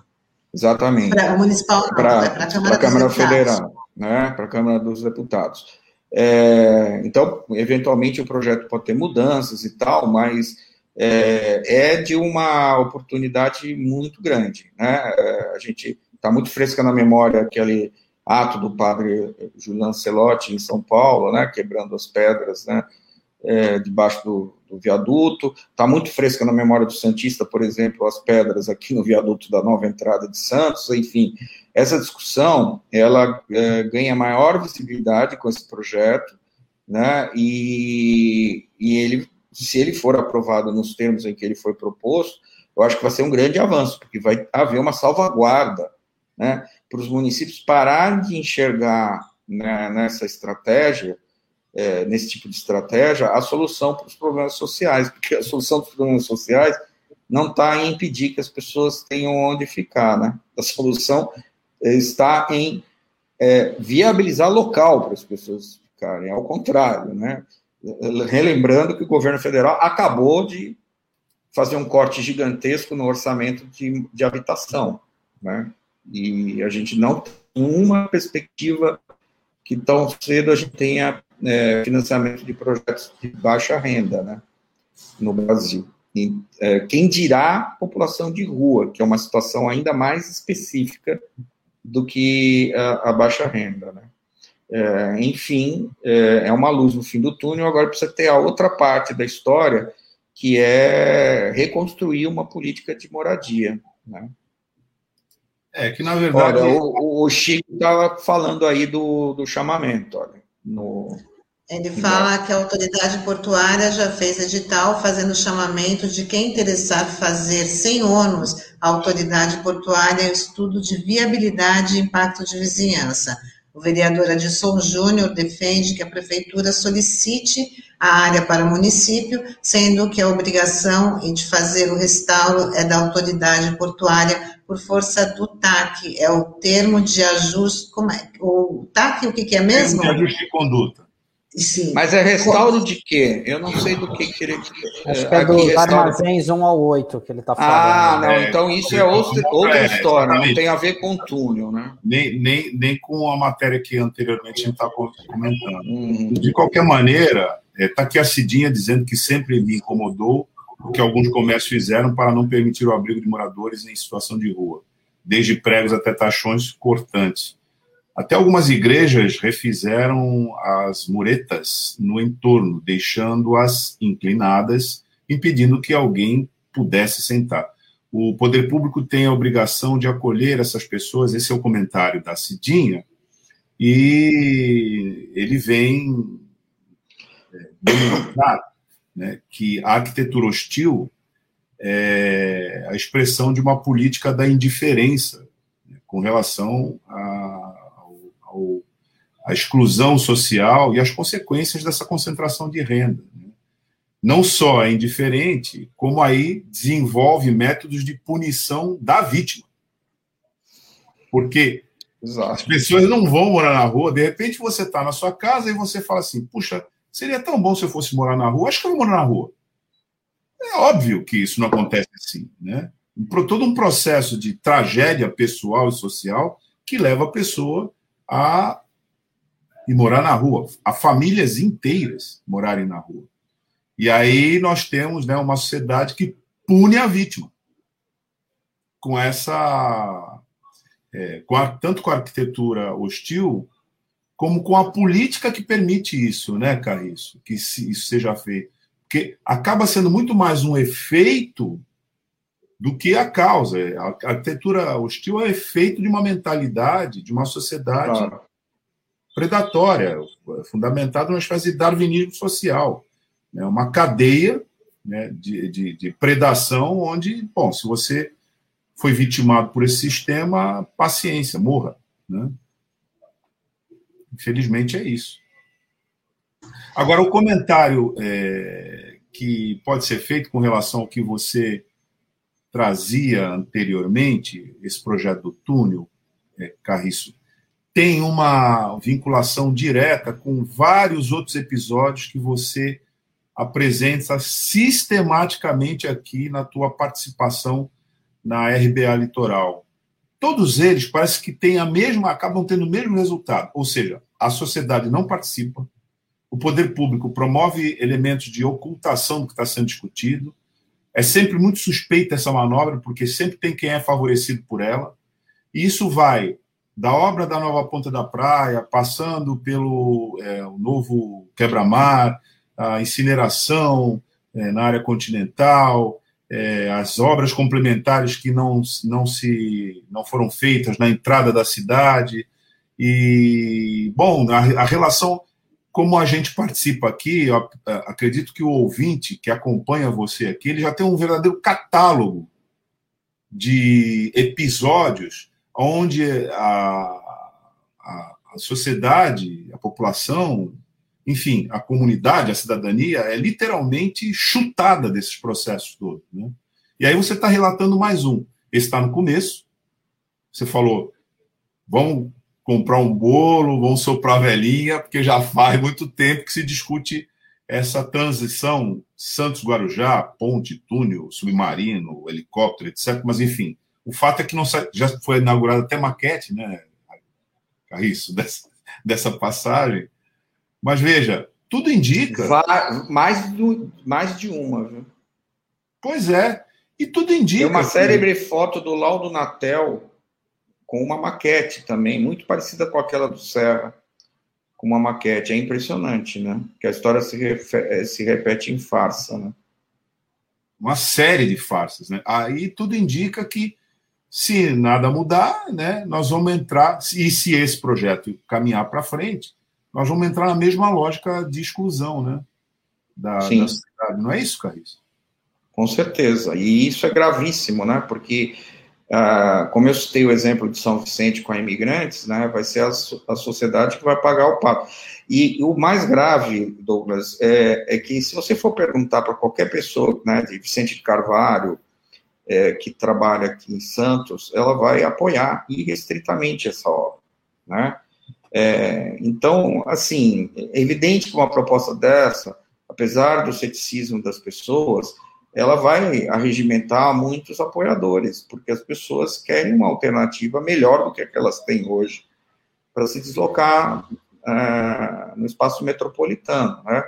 Exatamente. Para a Municipal para a Câmara, Câmara Federal, né? Para a Câmara dos Deputados. É, então, eventualmente o projeto pode ter mudanças e tal, mas é, é de uma oportunidade muito grande. Né? É, a gente está muito fresca na memória aquele ato do padre Julian Celotti em São Paulo, né, quebrando as pedras né, é, debaixo do, do viaduto. Está muito fresca na memória do Santista, por exemplo, as pedras aqui no viaduto da nova entrada de Santos. Enfim, essa discussão ela é, ganha maior visibilidade com esse projeto, né, e, e ele se ele for aprovado nos termos em que ele foi proposto, eu acho que vai ser um grande avanço, porque vai haver uma salvaguarda, né, para os municípios pararem de enxergar né, nessa estratégia, é, nesse tipo de estratégia, a solução para os problemas sociais, porque a solução dos problemas sociais não está em impedir que as pessoas tenham onde ficar, né? A solução está em é, viabilizar local para as pessoas ficarem, ao contrário, né? Relembrando que o governo federal acabou de fazer um corte gigantesco no orçamento de, de habitação, né? E a gente não tem uma perspectiva que tão cedo a gente tenha é, financiamento de projetos de baixa renda, né? No Brasil. E, é, quem dirá população de rua, que é uma situação ainda mais específica do que a, a baixa renda, né? É, enfim, é, é, uma luz no fim do túnel. Agora precisa ter a outra parte da história, que é reconstruir uma política de moradia. Né? É que, na verdade. Olha, o, o Chico estava falando aí do, do chamamento. Olha, no, Ele fala que a autoridade portuária já fez edital fazendo chamamento de quem interessar fazer sem ônus a autoridade portuária o estudo de viabilidade e impacto de vizinhança. O vereador Adson Júnior defende que a prefeitura solicite a área para o município, sendo que a obrigação de fazer o restauro é da autoridade portuária por força do TAC, é o termo de ajuste, como é? O TAC, o que, que é mesmo? Termo de ajuste de conduta. Sim. Mas é restauro de quê? Eu não sei do que, que ele. Acho que é dos armazéns 1 ao 8 que ele está falando. Ah, não, é, então isso é outra, outra história, não tem a ver com túnel, né? Nem, nem, nem com a matéria que anteriormente a gente está comentando. Hum. De qualquer maneira, está é, tá aqui a Cidinha dizendo que sempre me incomodou o que alguns comércios fizeram para não permitir o abrigo de moradores em situação de rua, desde pregos até taxões cortantes. Até algumas igrejas refizeram as muretas no entorno, deixando-as inclinadas, impedindo que alguém pudesse sentar. O poder público tem a obrigação de acolher essas pessoas, esse é o comentário da Cidinha, e ele vem é, demonstrar né, que a arquitetura hostil é a expressão de uma política da indiferença né, com relação a a exclusão social e as consequências dessa concentração de renda. Né? Não só é indiferente, como aí desenvolve métodos de punição da vítima. Porque Exato. as pessoas não vão morar na rua, de repente você está na sua casa e você fala assim: puxa, seria tão bom se eu fosse morar na rua, acho que eu vou morar na rua. É óbvio que isso não acontece assim, né? Todo um processo de tragédia pessoal e social que leva a pessoa a e morar na rua, a famílias inteiras morarem na rua. E aí nós temos né, uma sociedade que pune a vítima com essa é, com a, tanto com a arquitetura hostil como com a política que permite isso, né, Carriço? Que isso seja feito. Porque acaba sendo muito mais um efeito do que a causa. A arquitetura hostil é efeito de uma mentalidade, de uma sociedade claro. Predatória, fundamentada numa espécie de darwinismo social. É uma cadeia né, de, de, de, predação onde, bom, se você foi vitimado por esse sistema, paciência, morra. Né? Infelizmente é isso. Agora, o comentário é, que pode ser feito com relação ao que você trazia anteriormente, esse projeto do túnel, é, Carriço, tem uma vinculação direta com vários outros episódios que você apresenta sistematicamente aqui na tua participação na RBA Litoral. Todos eles parece que têm a mesma, acabam tendo o mesmo resultado, ou seja, a sociedade não participa, o poder público promove elementos de ocultação do que está sendo discutido, é sempre muito suspeita essa manobra, porque sempre tem quem é favorecido por ela. E isso vai da obra da nova Ponta da Praia, passando pelo é, o novo quebra-mar, a incineração é, na área continental, é, as obras complementares que não, não, se, não foram feitas na entrada da cidade. E, bom, a, a relação como a gente participa aqui, eu acredito que o ouvinte que acompanha você aqui, ele já tem um verdadeiro catálogo de episódios onde a, a, a sociedade, a população, enfim, a comunidade, a cidadania é literalmente chutada desses processos todos. Né? E aí você está relatando mais um. Esse está no começo. Você falou, vamos comprar um bolo, vão soprar velhinha, porque já faz muito tempo que se discute essa transição Santos-Guarujá, ponte, túnel, submarino, helicóptero, etc. Mas, enfim, o fato é que não já foi inaugurada até maquete, né, Carriço, dessa, dessa passagem. Mas veja, tudo indica. mais, do, mais de uma, viu? Pois é. E tudo indica. Tem uma célebre foto do Laudo Natel com uma maquete também, muito parecida com aquela do Serra, com uma maquete. É impressionante, né? Que a história se, eh, se repete em farsa, né? Uma série de farsas, né? Aí tudo indica que se nada mudar, né, nós vamos entrar, e se esse projeto caminhar para frente, nós vamos entrar na mesma lógica de exclusão, né? Da, Sim. da sociedade. Não é isso, Carlos? Com certeza. E isso é gravíssimo, né? Porque, ah, como eu citei o exemplo de São Vicente com imigrantes, né? Vai ser a, a sociedade que vai pagar o pato. E, o mais grave, Douglas, é, é que se você for perguntar para qualquer pessoa, né, de Vicente de Carvalho, é, que trabalha aqui em Santos, ela vai apoiar irrestritamente essa obra, né? É, então, assim, é evidente que uma proposta dessa, apesar do ceticismo das pessoas, ela vai arregimentar muitos apoiadores, porque as pessoas querem uma alternativa melhor do que a que elas têm hoje para se deslocar é, no espaço metropolitano, né?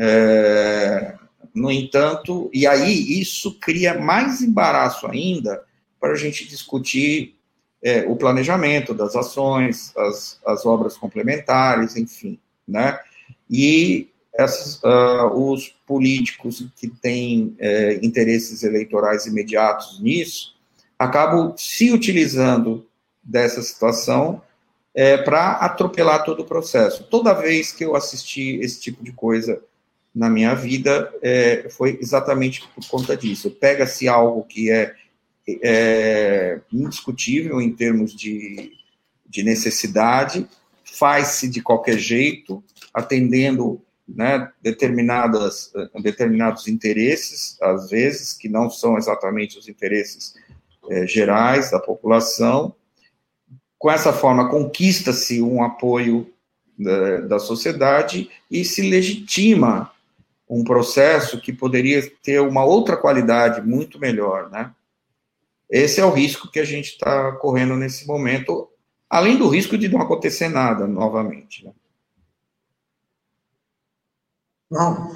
É, no entanto, e aí isso cria mais embaraço ainda para a gente discutir é, o planejamento das ações, as, as obras complementares, enfim, né? E essas, uh, os políticos que têm é, interesses eleitorais imediatos nisso acabam se utilizando dessa situação é, para atropelar todo o processo. Toda vez que eu assisti esse tipo de coisa na minha vida, é, foi exatamente por conta disso. Pega-se algo que é, é, indiscutível em termos de, de necessidade, faz-se de qualquer jeito, atendendo né, determinadas, determinados interesses, às vezes, que não são exatamente os interesses é, gerais da população, com essa forma, conquista-se um apoio da, da, sociedade e se legitima um processo que poderia ter uma outra qualidade muito melhor, né? Esse é o risco que a gente está correndo nesse momento, além do risco de não acontecer nada novamente. Né? Bom,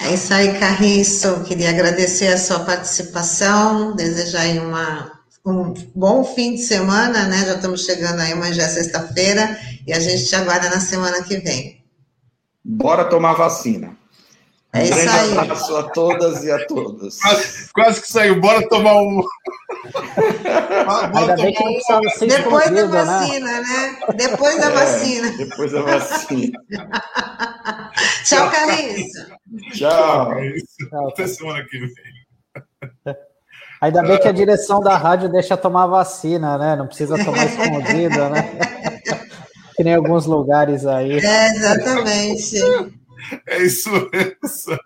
é isso aí, Carriço. Queria agradecer a sua participação, desejar aí uma um bom fim de semana, né? Já estamos chegando aí, mas já é sexta-feira e a gente te aguarda na semana que vem. Bora tomar vacina. É um isso aí. abraço a todas e a todos. Quase, quase que saiu. Bora tomar um. Ainda bem que não precisava ser Depois da né? vacina, né? né? Depois da é, vacina. Depois da vacina. Tchau, Carlinhos. Tchau. Tchau. Até semana que vem. Ainda bem que a direção da rádio deixa tomar vacina, né? Não precisa tomar escondido, né? que nem alguns lugares aí. É, exatamente. É isso mesmo.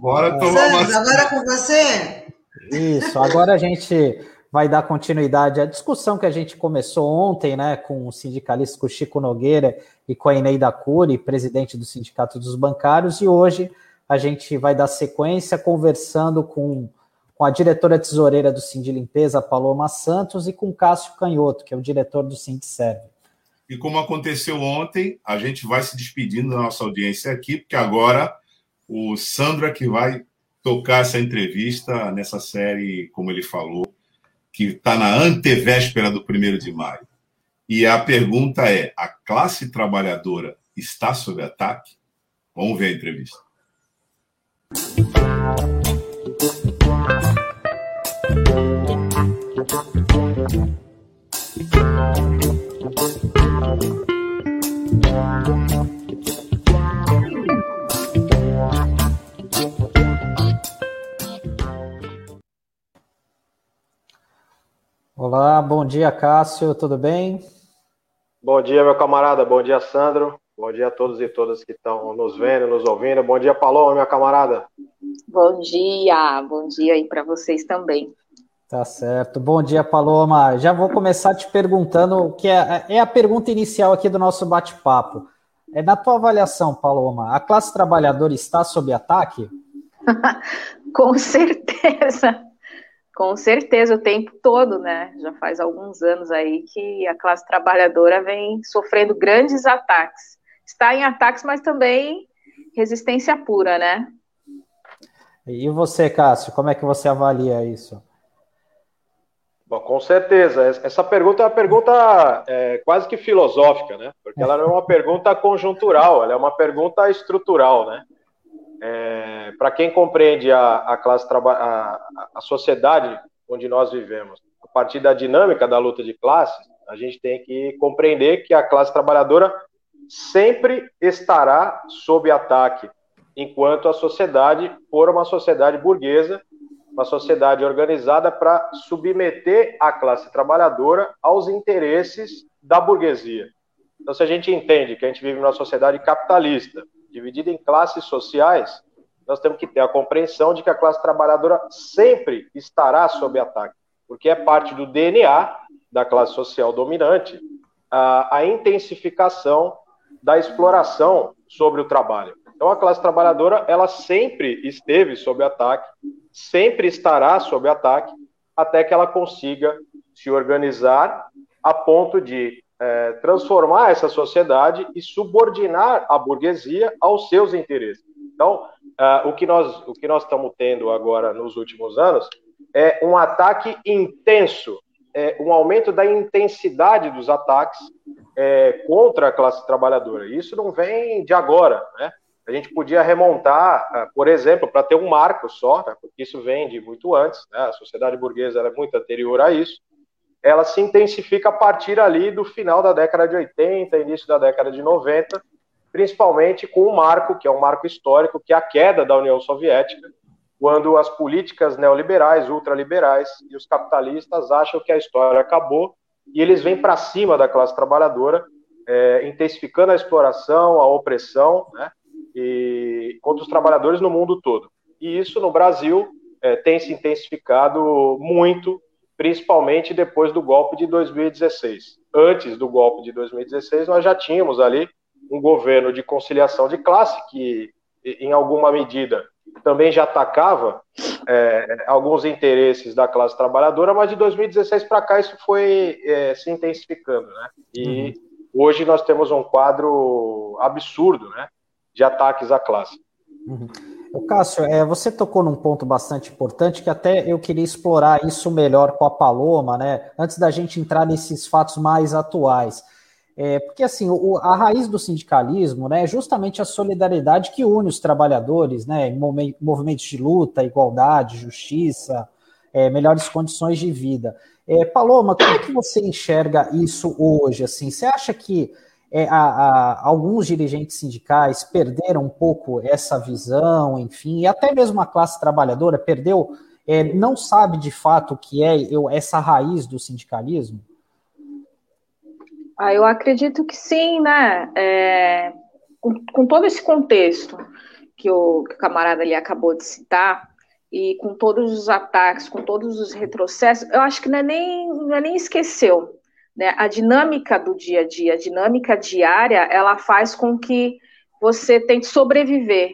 Bora tomar Santos, vacina. Agora com você? Isso, agora a gente vai dar continuidade à discussão que a gente começou ontem, né, com o sindicalista com o Chico Nogueira e com a Ineida Cury, presidente do Sindicato dos Bancários, e hoje a gente vai dar sequência conversando com com a diretora tesoureira do Sind Limpeza, Paloma Santos, e com Cássio Canhoto, que é o diretor do Sindserve. E como aconteceu ontem, a gente vai se despedindo da nossa audiência aqui, porque agora o Sandro é que vai tocar essa entrevista nessa série, como ele falou, que está na antevéspera do primeiro de maio. E a pergunta é: a classe trabalhadora está sob ataque? Vamos ver a entrevista. Olá, bom dia, Cássio, tudo bem? Bom dia, meu camarada, bom dia, Sandro. Bom dia a todos e todas que estão nos vendo, nos ouvindo. Bom dia, Paloma, minha camarada. Bom dia, bom dia aí para vocês também. Tá certo. Bom dia, Paloma. Já vou começar te perguntando, que é, é a pergunta inicial aqui do nosso bate-papo. É na tua avaliação, Paloma, a classe trabalhadora está sob ataque? Com certeza. Com certeza, o tempo todo, né? Já faz alguns anos aí que a classe trabalhadora vem sofrendo grandes ataques está em ataques, mas também resistência pura, né? E você, Cássio, como é que você avalia isso? Bom, com certeza. Essa pergunta é uma pergunta é, quase que filosófica, né? Porque ela não é uma pergunta conjuntural, ela é uma pergunta estrutural, né? É, Para quem compreende a, a classe a, a sociedade onde nós vivemos, a partir da dinâmica da luta de classes, A gente tem que compreender que a classe trabalhadora sempre estará sob ataque, enquanto a sociedade for uma sociedade burguesa, uma sociedade organizada para submeter a classe trabalhadora aos interesses da burguesia. Então, se a gente entende que a gente vive numa sociedade capitalista, dividida em classes sociais, nós temos que ter a compreensão de que a classe trabalhadora sempre estará sob ataque, porque é parte do DNA da classe social dominante a, a intensificação da exploração sobre o trabalho. Então, a classe trabalhadora, ela sempre esteve sob ataque, sempre estará sob ataque, até que ela consiga se organizar a ponto de é, transformar essa sociedade e subordinar a burguesia aos seus interesses. Então, uh, o, que nós, o que nós estamos tendo agora nos últimos anos é um ataque intenso, é um aumento da intensidade dos ataques é, contra a classe trabalhadora. Isso não vem de agora, né? A gente podia remontar, uh, por exemplo, para ter um marco só, né, porque isso vem de muito antes, né, a sociedade burguesa é muito anterior a isso, ela se intensifica a partir ali do final da década de 80, início da década de 90, principalmente com um marco, que é um marco histórico, que é a queda da União Soviética, quando as políticas neoliberais, ultraliberais e os capitalistas acham que a história acabou e eles vêm para cima da classe trabalhadora, é, intensificando a exploração, a opressão, né, e, contra os trabalhadores no mundo todo. E isso no Brasil é, tem se intensificado muito, principalmente depois do golpe de 2016. Antes do golpe de 2016, nós já tínhamos ali um governo de conciliação de classe que, em alguma medida, também já atacava é, alguns interesses da classe trabalhadora, mas de 2016 para cá isso foi é, se intensificando, né? E uhum. hoje nós temos um quadro absurdo, né, de ataques à classe. Uhum. Cássio, é, você tocou num ponto bastante importante que até eu queria explorar isso melhor com a Paloma, né? Antes da gente entrar nesses fatos mais atuais. É, porque assim, o, a raiz do sindicalismo né, é justamente a solidariedade que une os trabalhadores né, em movimentos de luta, igualdade, justiça, é, melhores condições de vida. É, Paloma, como é que você enxerga isso hoje? Assim, você acha que é, a, a, alguns dirigentes sindicais perderam um pouco essa visão, enfim, e até mesmo a classe trabalhadora perdeu, é, não sabe de fato o que é eu, essa raiz do sindicalismo? Ah, eu acredito que sim, né? É, com, com, todo esse contexto que o, que o camarada ali acabou de citar, e com todos os ataques, com todos os retrocessos, eu acho que não é nem, não é nem esqueceu. Né? A dinâmica do dia a dia, a dinâmica diária, ela faz com que você tente sobreviver.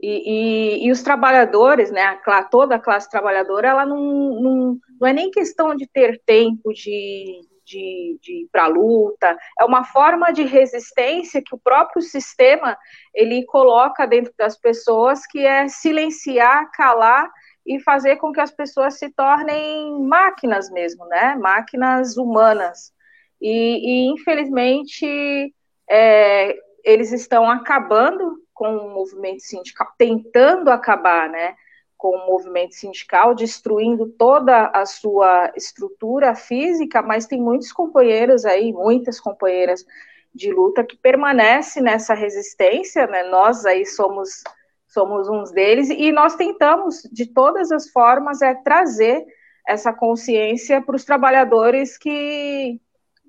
E, e, e os trabalhadores, né, toda a classe trabalhadora, ela não, não, não é nem questão de ter tempo de, de, de ir para a luta, é uma forma de resistência que o próprio sistema ele coloca dentro das pessoas, que é silenciar, calar e fazer com que as pessoas se tornem máquinas mesmo, né? Máquinas humanas. E, e infelizmente é, eles estão acabando com o movimento sindical, tentando acabar, né? com o movimento sindical, destruindo toda a sua estrutura física, mas tem muitos companheiros aí, muitas companheiras de luta que permanecem nessa resistência, né? Nós aí somos somos uns deles e nós tentamos de todas as formas é trazer essa consciência para os trabalhadores que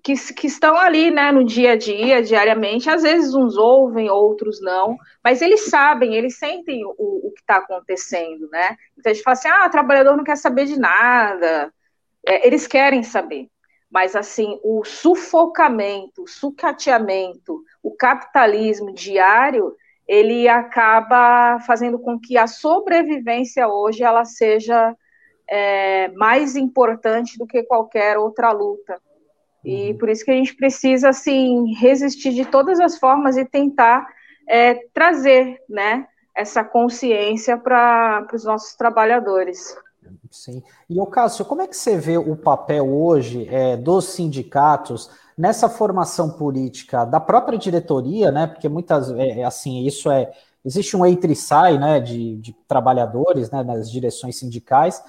que, que estão ali, né, no dia a dia, diariamente, às vezes uns ouvem, outros não, mas eles sabem, eles sentem o, o que está acontecendo, né? Então a gente fala assim, ah, o trabalhador não quer saber de nada, é, eles querem saber, mas assim, o sufocamento, o sucateamento, o capitalismo diário, ele acaba fazendo com que a sobrevivência hoje ela seja é, mais importante do que qualquer outra luta. E uhum. por isso que a gente precisa, assim, resistir de todas as formas e tentar é, trazer, né, essa consciência para os nossos trabalhadores. Sim. E, o Cássio, como é que você vê o papel hoje é, dos sindicatos nessa formação política da própria diretoria, né? Porque muitas, é, é assim, isso é existe um entre e sai, né, de, de trabalhadores, né, nas direções sindicais,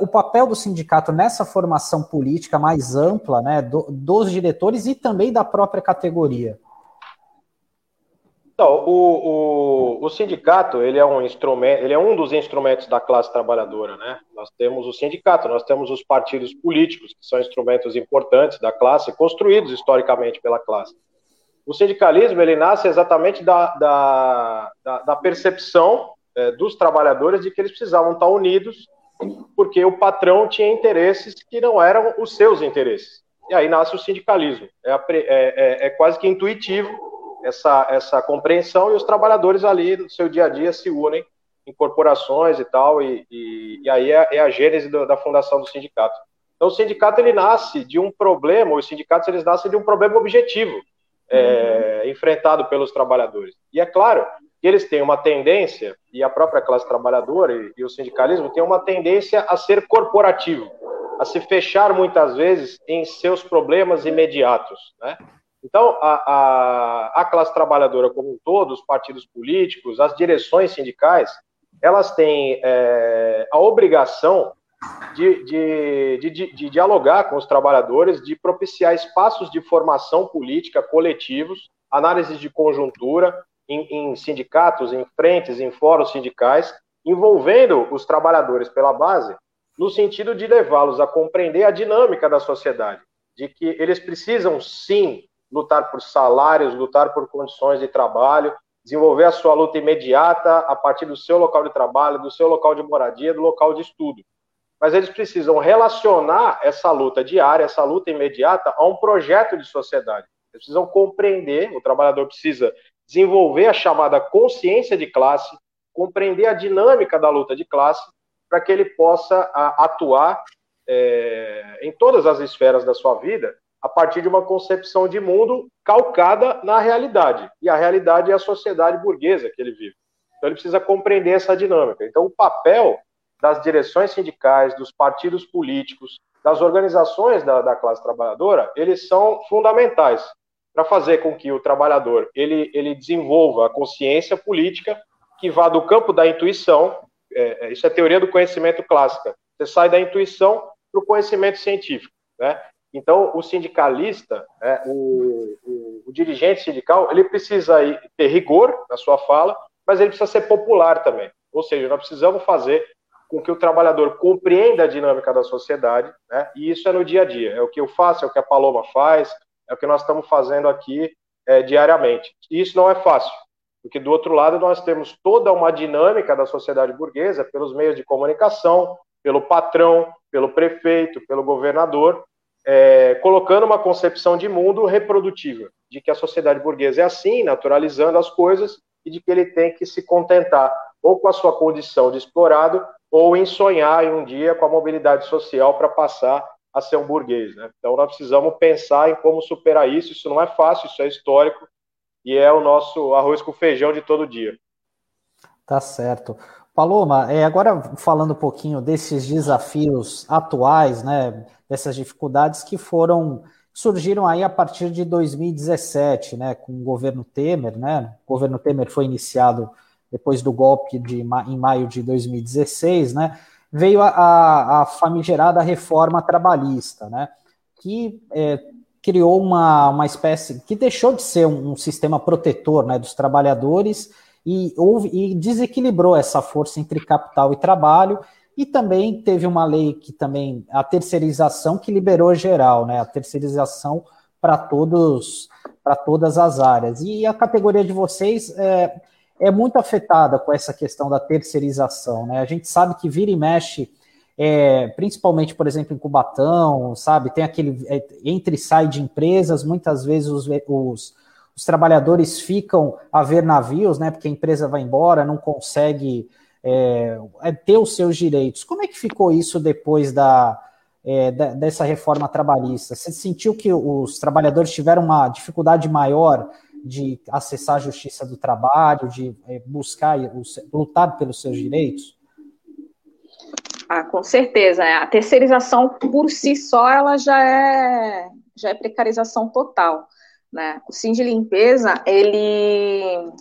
o papel do sindicato nessa formação política mais ampla, né, do, dos diretores e também da própria categoria. Então, o, o, o, sindicato ele é um instrumento, ele é um dos instrumentos da classe trabalhadora, né? Nós temos o sindicato, nós temos os partidos políticos, que são instrumentos importantes da classe, construídos historicamente pela classe. O sindicalismo ele nasce exatamente da, da, da, da percepção é, dos trabalhadores de que eles precisavam estar unidos, porque o patrão tinha interesses que não eram os seus interesses. E aí nasce o sindicalismo. É, é, é, é quase que intuitivo essa, essa compreensão e os trabalhadores ali no seu dia a dia se unem em corporações e tal, e, e, e aí é, é, a gênese do, da fundação do sindicato. Então, o sindicato ele nasce de um problema, os sindicatos eles nascem de um problema objetivo é, uhum. enfrentado pelos trabalhadores. E é claro que eles têm uma tendência, e a própria classe trabalhadora e, e o sindicalismo têm uma tendência a ser corporativo, a se fechar muitas vezes em seus problemas imediatos, né? Então, a, a, a, classe trabalhadora como um todo, os partidos políticos, as direções sindicais, elas têm é, a obrigação de, de, de, de, dialogar com os trabalhadores, de propiciar espaços de formação política coletivos, análises de conjuntura em, em sindicatos, em frentes, em fóruns sindicais, envolvendo os trabalhadores pela base, no sentido de levá-los a compreender a dinâmica da sociedade, de que eles precisam sim lutar por salários, lutar por condições de trabalho, desenvolver a sua luta imediata a partir do seu local de trabalho, do seu local de moradia, do local de estudo. Mas eles precisam relacionar essa luta diária, essa luta imediata, a um projeto de sociedade. Eles precisam compreender, o trabalhador precisa desenvolver a chamada consciência de classe, compreender a dinâmica da luta de classe, para que ele possa atuar é, em todas as esferas da sua vida a partir de uma concepção de mundo calcada na realidade. E a realidade é a sociedade burguesa que ele vive. Então ele precisa compreender essa dinâmica. Então o papel das direções sindicais, dos partidos políticos, das organizações da, da classe trabalhadora, eles são fundamentais para fazer com que o trabalhador ele, ele desenvolva a consciência política que vá do campo da intuição, é, é isso é teoria do conhecimento clássica, você sai da intuição para o conhecimento científico, né? Então, o sindicalista, né, o, o, o, dirigente sindical, ele precisa ter rigor na sua fala, mas ele precisa ser popular também. Ou seja, nós precisamos fazer com que o trabalhador compreenda a dinâmica da sociedade, né, e isso é no dia a dia. É o que eu faço, é o que a Paloma faz, é o que nós estamos fazendo aqui é, diariamente. E isso não é fácil, porque do outro lado nós temos toda uma dinâmica da sociedade burguesa pelos meios de comunicação, pelo patrão, pelo prefeito, pelo governador, é, colocando uma concepção de mundo reprodutiva, de que a sociedade burguesa é assim, naturalizando as coisas, e de que ele tem que se contentar ou com a sua condição de explorado, ou em sonhar em um dia com a mobilidade social para passar a ser um burguês. Né? Então, nós precisamos pensar em como superar isso. Isso não é fácil, isso é histórico, e é o nosso arroz com feijão de todo dia. Tá certo. Paloma, é, agora falando um pouquinho desses desafios atuais, né, dessas dificuldades que foram surgiram aí a partir de 2017, né, com o governo Temer, né? O governo Temer foi iniciado depois do golpe de em maio de 2016, né? Veio a, a, a famigerada reforma trabalhista, né? Que é, criou uma, uma espécie que deixou de ser um, um sistema protetor, né, dos trabalhadores e, houve, e desequilibrou essa força entre capital e trabalho, e também teve uma lei que também, a terceirização, que liberou geral, né, a terceirização para todos, para todas as áreas. E a categoria de vocês é, é muito afetada com essa questão da terceirização, né? A gente sabe que vira e mexe, é, principalmente, por exemplo, em Cubatão, sabe? Tem aquele é, entre e sai de empresas, muitas vezes os, os os trabalhadores ficam a ver navios, né? Porque a empresa vai embora, não consegue é, é, ter os seus direitos. Como é que ficou isso depois da, é, da, dessa reforma trabalhista? Você sentiu que os trabalhadores tiveram uma dificuldade maior de acessar a justiça do trabalho, de é, buscar, lutar pelos seus direitos? Ah, com certeza. A terceirização por si só ela já é já é precarização total. Né? O Sim de Limpeza, ele,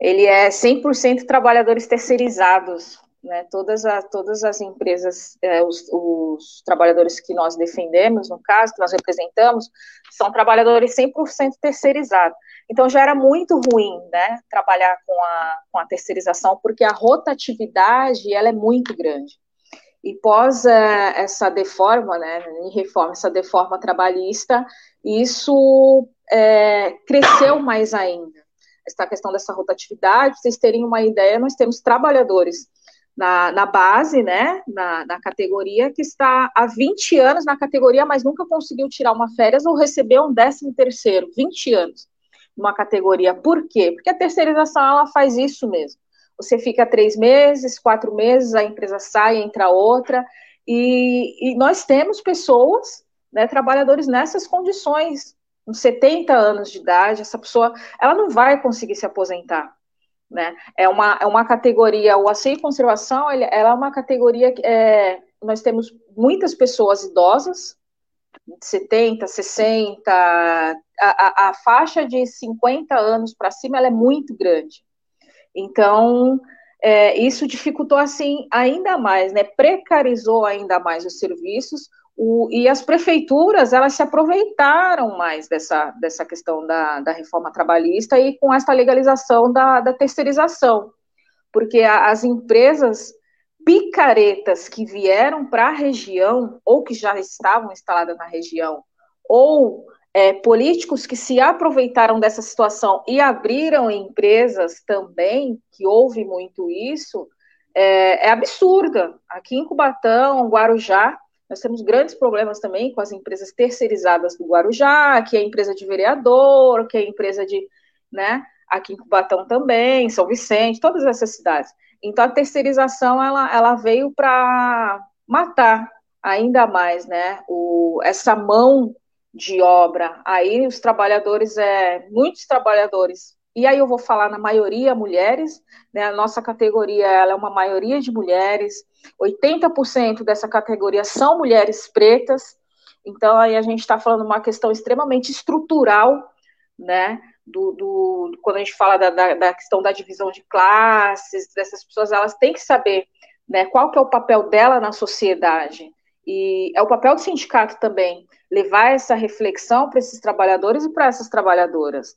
ele é 100% trabalhadores terceirizados. né, todas, a, todas as empresas, é, os, os, trabalhadores que nós defendemos, no caso, que nós representamos, são trabalhadores 100% terceirizados. Então, já era muito ruim, né, trabalhar com a, com a terceirização, porque a rotatividade, ela é muito grande. E pós é, essa deforma, né, reforma, essa deforma trabalhista, isso é, cresceu mais ainda. Essa questão dessa rotatividade, vocês terem uma ideia, nós temos trabalhadores na, na base, né, na, na, categoria, que está há 20 anos na categoria, mas nunca conseguiu tirar uma férias ou receber um décimo terceiro, 20 anos, numa categoria. Por quê? Porque a terceirização, ela faz isso mesmo. Você fica três meses, quatro meses, a empresa sai, entra outra, e, e nós temos pessoas, né, trabalhadores nessas condições, com 70 anos de idade, essa pessoa, ela não vai conseguir se aposentar, né? É uma, é uma categoria, o asseio e conservação, ele, ela é uma categoria que é, nós temos muitas pessoas idosas, 70, 60, a, a, a faixa de 50 anos para cima ela é muito grande. Então, é, isso dificultou assim ainda mais, né? Precarizou ainda mais os serviços, o, e as prefeituras, elas se aproveitaram mais dessa, dessa questão da, da reforma trabalhista e com essa legalização da, da terceirização, porque a, as empresas picaretas que vieram para a região, ou que já estavam instaladas na região, ou é, políticos que se aproveitaram dessa situação e abriram empresas também, que houve muito isso, é, é absurda. Aqui em Cubatão, Guarujá, nós temos grandes problemas também com as empresas terceirizadas do Guarujá, que é empresa de vereador, que é empresa de, né, aqui em Cubatão também, São Vicente, todas essas cidades. Então a terceirização ela, ela veio para matar ainda mais, né, o, essa mão de obra. Aí os trabalhadores, é, muitos trabalhadores e aí eu vou falar na maioria mulheres, né? A nossa categoria ela é uma maioria de mulheres, 80% dessa categoria são mulheres pretas, então aí a gente está falando uma questão extremamente estrutural, né? Do, do, quando a gente fala da, da, da, questão da divisão de classes, dessas pessoas, elas têm que saber né, qual que é o papel dela na sociedade. E é o papel do sindicato também, levar essa reflexão para esses trabalhadores e para essas trabalhadoras.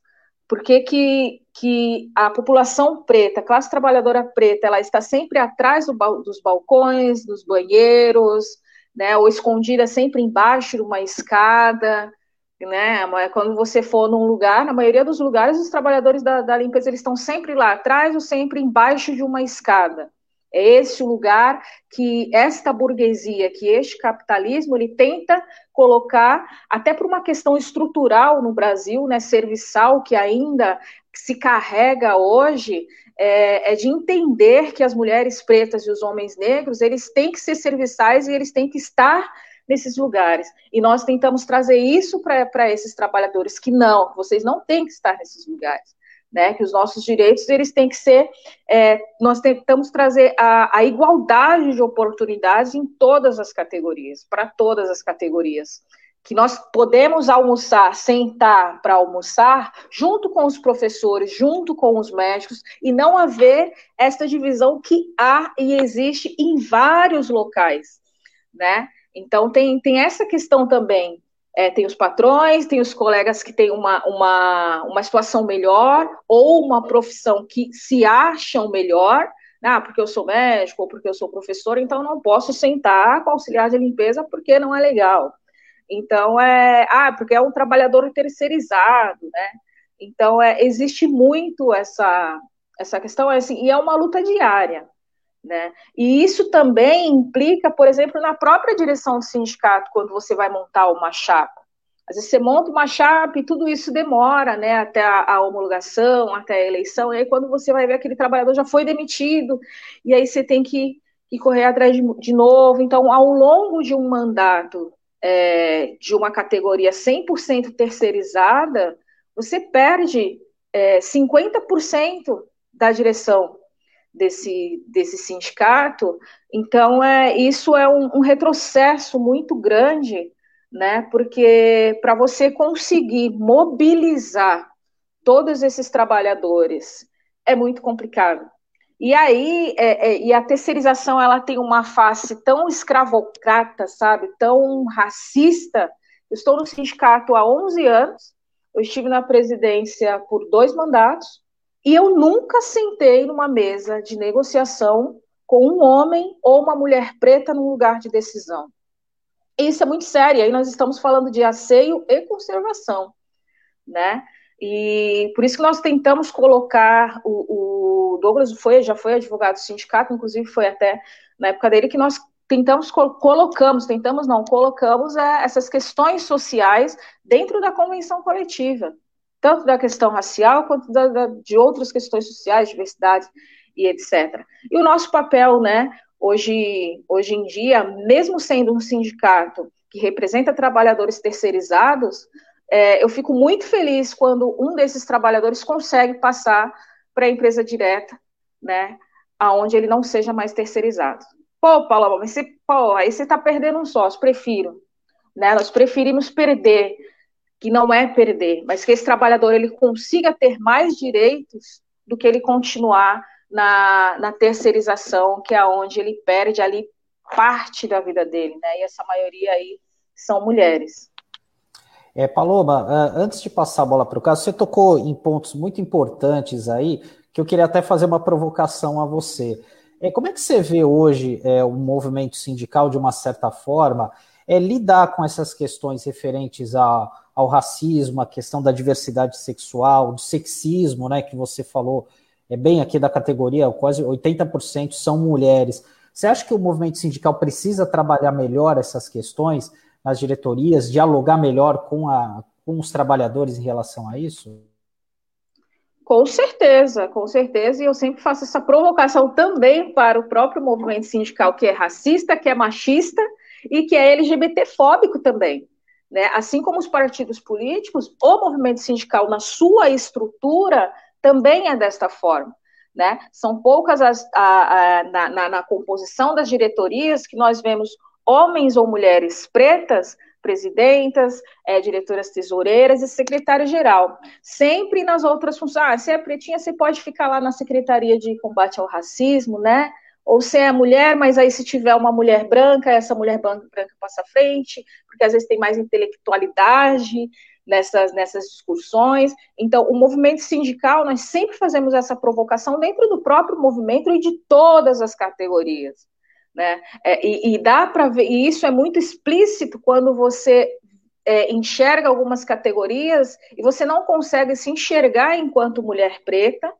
Por que, que, que a população preta, a classe trabalhadora preta, ela está sempre atrás do, dos balcões, dos banheiros, né, ou escondida sempre embaixo de uma escada, né, quando você for num lugar, na maioria dos lugares, os trabalhadores da, da limpeza, eles estão sempre lá atrás ou sempre embaixo de uma escada. É esse o lugar que esta burguesia, que este capitalismo, ele tenta colocar, até por uma questão estrutural no Brasil, né, serviçal, que ainda se carrega hoje, é, é, de entender que as mulheres pretas e os homens negros, eles têm que ser serviçais e eles têm que estar nesses lugares. E nós tentamos trazer isso para esses trabalhadores, que não, vocês não têm que estar nesses lugares né, que os nossos direitos eles têm que ser, é, nós tentamos trazer a, a, igualdade de oportunidades em todas as categorias, para todas as categorias, que nós podemos almoçar, sentar para almoçar, junto com os professores, junto com os médicos, e não haver esta divisão que há e existe em vários locais, né? Então tem, tem essa questão também é, tem os patrões, tem os colegas que têm uma, uma, uma situação melhor ou uma profissão que se acham melhor, ah, porque eu sou médico ou porque eu sou professor, então não posso sentar com auxiliar de limpeza porque não é legal. Então, é, ah, porque é um trabalhador terceirizado, né? Então, é, existe muito essa, essa questão, é assim, e é uma luta diária. Né? E isso também implica, por exemplo, na própria direção do sindicato, quando você vai montar uma chapa. Às vezes você monta uma chapa e tudo isso demora, né, até a, a, homologação, até a eleição, e aí quando você vai ver aquele trabalhador já foi demitido, e aí você tem que, que correr atrás de, de, novo. Então, ao longo de um mandato é, de uma categoria 100% terceirizada, você perde é, 50% da direção desse, desse sindicato. Então, é, isso é um, um retrocesso muito grande, né? Porque para você conseguir mobilizar todos esses trabalhadores é muito complicado. E aí, é, é, e a terceirização, ela tem uma face tão escravocrata, sabe, tão racista. Eu estou no sindicato há 11 anos, eu estive na presidência por dois mandatos, e eu nunca sentei numa mesa de negociação com um homem ou uma mulher preta num lugar de decisão. Isso é muito sério, aí nós estamos falando de asseio e conservação, né? E por isso que nós tentamos colocar o, o Douglas foi já foi advogado do sindicato, inclusive foi até na época dele que nós tentamos colocamos, tentamos não, colocamos é, essas questões sociais dentro da convenção coletiva, tanto da questão racial quanto da, da, de outras questões sociais, diversidade e etc. E o nosso papel, né, hoje, hoje em dia, mesmo sendo um sindicato que representa trabalhadores terceirizados, é, eu fico muito feliz quando um desses trabalhadores consegue passar para a empresa direta, né, aonde ele não seja mais terceirizado. Pô, Paulo, mas você, pô, aí você está perdendo um sócio, prefiro. Né, nós preferimos perder, que não é perder, mas que esse trabalhador ele consiga ter mais direitos do que ele continuar na, na terceirização, que é onde ele perde ali parte da vida dele, né? E essa maioria aí são mulheres. É, Paloma, antes de passar a bola para o caso, você tocou em pontos muito importantes aí, que eu queria até fazer uma provocação a você. É, como é que você vê hoje é, o movimento sindical, de uma certa forma, é, lidar com essas questões referentes a, ao racismo, a questão da diversidade sexual, do sexismo, né, que você falou, é bem aqui da categoria, quase 80% são mulheres. Você acha que o movimento sindical precisa trabalhar melhor essas questões? nas diretorias, dialogar melhor com, a, com os trabalhadores em relação a isso? Com certeza, com certeza, e eu sempre faço essa provocação também para o próprio movimento sindical, que é racista, que é machista e que é LGBTfóbico também. Né? Assim como os partidos políticos, o movimento sindical, na sua estrutura, também é desta forma. Né? São poucas as, a, a, na, na, na composição das diretorias que nós vemos homens ou mulheres pretas, presidentas, é, diretoras tesoureiras e secretário-geral. Sempre nas outras funções. Ah, se é pretinha, você pode ficar lá na Secretaria de Combate ao Racismo, né? Ou se é mulher, mas aí se tiver uma mulher branca, essa mulher branca, branca passa à frente, porque às vezes tem mais intelectualidade nessas, nessas discussões. Então, o movimento sindical, nós sempre fazemos essa provocação dentro do próprio movimento e de todas as categorias. Né? É, e, e, dá para ver, e isso é muito explícito quando você é, enxerga algumas categorias e você não consegue se enxergar enquanto mulher preta,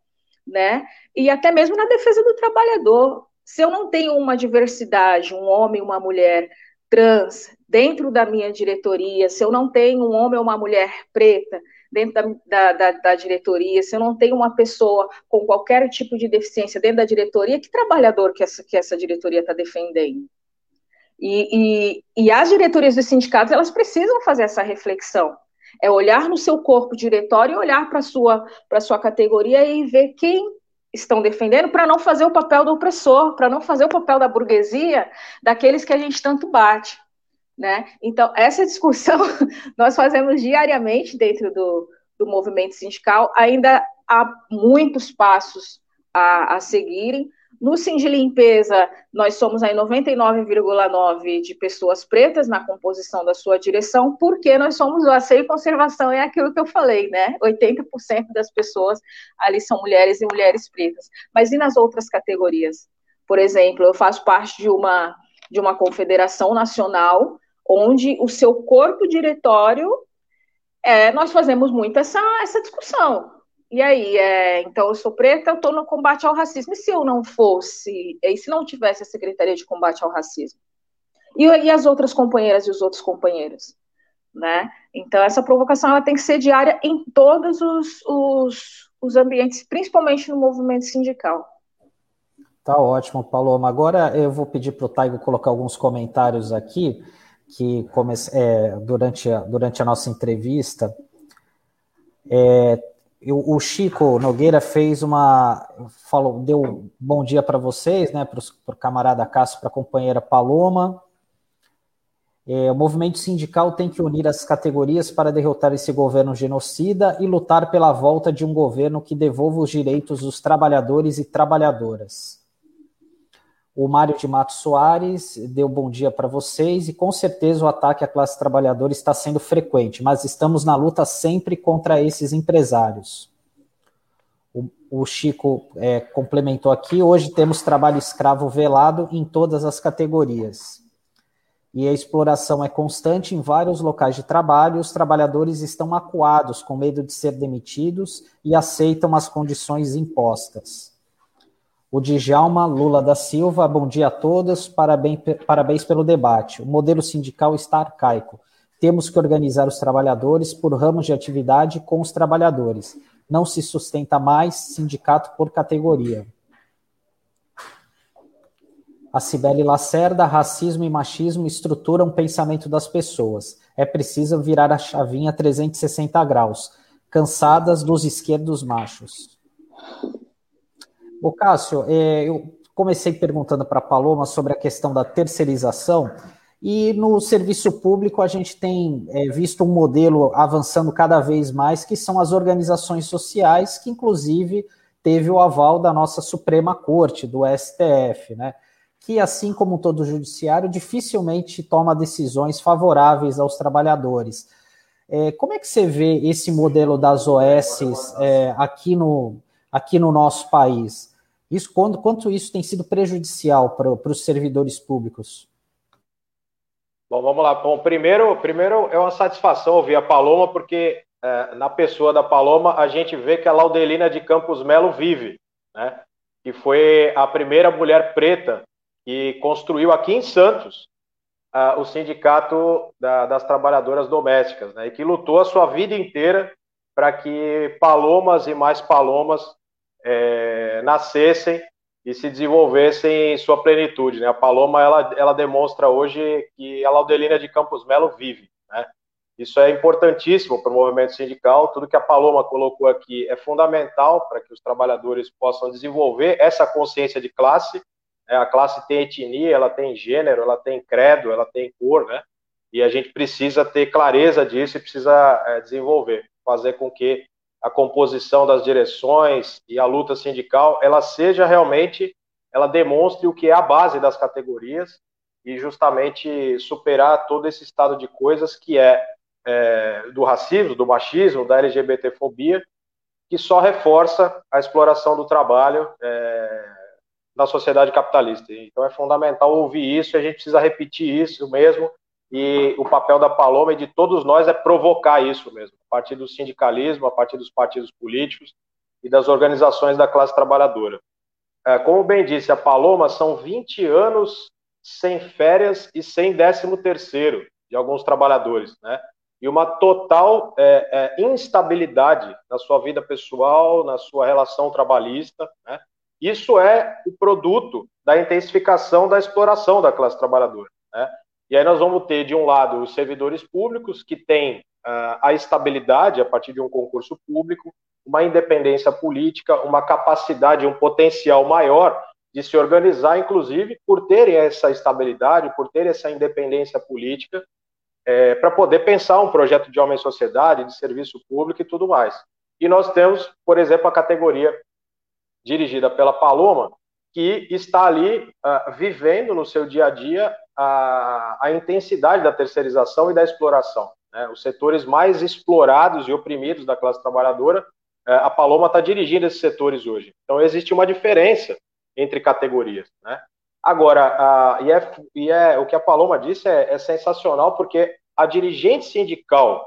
né? E até mesmo na defesa do trabalhador. Se eu não tenho uma diversidade, um homem, uma mulher trans dentro da minha diretoria, se eu não tenho um homem ou uma mulher preta dentro da, da, da, diretoria, se eu não tenho uma pessoa com qualquer tipo de deficiência dentro da diretoria, que trabalhador que essa, que essa diretoria está defendendo? E, e, e as diretorias dos sindicatos, elas precisam fazer essa reflexão. É olhar no seu corpo diretório e olhar para a sua, sua categoria e ver quem estão defendendo para não fazer o papel do opressor, para não fazer o papel da burguesia, daqueles que a gente tanto bate. Né? Então, essa discussão nós fazemos diariamente dentro do, do movimento sindical, ainda há muitos passos a, a seguirem. No Sim de Limpeza, nós somos aí 99,9% de pessoas pretas na composição da sua direção, porque nós somos o asseio e conservação, é aquilo que eu falei, né? 80% das pessoas ali são mulheres e mulheres pretas. Mas e nas outras categorias? Por exemplo, eu faço parte de uma, de uma confederação nacional onde o seu corpo diretório, é, nós fazemos muito essa, essa discussão. E aí, é, então eu sou preta, eu estou no combate ao racismo. E se eu não fosse, e se não tivesse a Secretaria de Combate ao Racismo? E, e as outras companheiras e os outros companheiros? Né? Então, essa provocação ela tem que ser diária em todos os, os, os ambientes, principalmente no movimento sindical. Tá ótimo, Paloma. Agora eu vou pedir para o Taigo colocar alguns comentários aqui que comece, é, durante, a, durante a nossa entrevista, é, o Chico Nogueira fez uma. falou, deu bom dia para vocês, né? Para o camarada Cássio, para a companheira Paloma. É, o movimento sindical tem que unir as categorias para derrotar esse governo genocida e lutar pela volta de um governo que devolva os direitos dos trabalhadores e trabalhadoras. O Mário de Matos Soares deu bom dia para vocês e com certeza o ataque à classe trabalhadora está sendo frequente, mas estamos na luta sempre contra esses empresários. O, o Chico é, complementou aqui: hoje temos trabalho escravo velado em todas as categorias e a exploração é constante em vários locais de trabalho, os trabalhadores estão acuados com medo de ser demitidos e aceitam as condições impostas. O Djalma Lula da Silva, bom dia a todos, parabéns, parabéns pelo debate. O modelo sindical está arcaico. Temos que organizar os trabalhadores por ramos de atividade com os trabalhadores. Não se sustenta mais sindicato por categoria. A Cibele Lacerda, racismo e machismo estruturam o pensamento das pessoas. É preciso virar a chavinha 360 graus, cansadas dos esquerdos machos. O Cássio, é, eu comecei perguntando para a Paloma sobre a questão da terceirização, e no serviço público a gente tem é, visto um modelo avançando cada vez mais, que são as organizações sociais, que inclusive teve o aval da nossa Suprema Corte, do STF, né? que, assim como todo judiciário, dificilmente toma decisões favoráveis aos trabalhadores. É, como é que você vê esse modelo das OS é, aqui, no, aqui no nosso país? Isso, quando, quanto isso tem sido prejudicial para, os servidores públicos? Bom, vamos lá. Bom, primeiro, primeiro é uma satisfação ouvir a Paloma, porque é, na pessoa da Paloma a gente vê que a Laudelina de Campos Melo vive, né? Que foi a primeira mulher preta que construiu aqui em Santos uh, o Sindicato da, das Trabalhadoras Domésticas, né, e que lutou a sua vida inteira para que palomas e mais palomas é, nascessem e se desenvolvessem em sua plenitude. Né? A paloma ela, ela demonstra hoje que a Laudelina de Campos Melo vive. Né? Isso é importantíssimo para o movimento sindical. Tudo que a Paloma colocou aqui é fundamental para que os trabalhadores possam desenvolver essa consciência de classe é, a classe tem etnia, ela tem gênero, ela tem credo, ela tem cor, né? E a gente precisa ter clareza disso e precisa é, desenvolver, fazer com que a composição das direções e a luta sindical, ela seja realmente, ela demonstre o que é a base das categorias e justamente superar todo esse estado de coisas que é, é do racismo, do machismo, da LGBTfobia, que só reforça a exploração do trabalho é, da sociedade capitalista. Então é fundamental ouvir isso e a gente precisa repetir isso mesmo. E o papel da Paloma e de todos nós é provocar isso mesmo, a partir do sindicalismo, a partir dos partidos políticos e das organizações da classe trabalhadora. É, como bem disse a Paloma, são 20 anos sem férias e sem décimo terceiro de alguns trabalhadores, né? E uma total é, é, instabilidade na sua vida pessoal, na sua relação trabalhista, né? Isso é o produto da intensificação da exploração da classe trabalhadora. Né? E aí nós vamos ter, de um lado, os servidores públicos, que têm uh, a estabilidade a partir de um concurso público, uma independência política, uma capacidade, um potencial maior de se organizar, inclusive, por terem essa estabilidade, por terem essa independência política, é, para poder pensar um projeto de homem-sociedade, de serviço público e tudo mais. E nós temos, por exemplo, a categoria dirigida pela Paloma, que está ali uh, vivendo no seu dia a dia a, a, intensidade da terceirização e da exploração. Né? Os setores mais explorados e oprimidos da classe trabalhadora, uh, a Paloma está dirigindo esses setores hoje. Então, existe uma diferença entre categorias. Né? Agora, uh, e, é, e é, o que a Paloma disse é, é sensacional, porque a dirigente sindical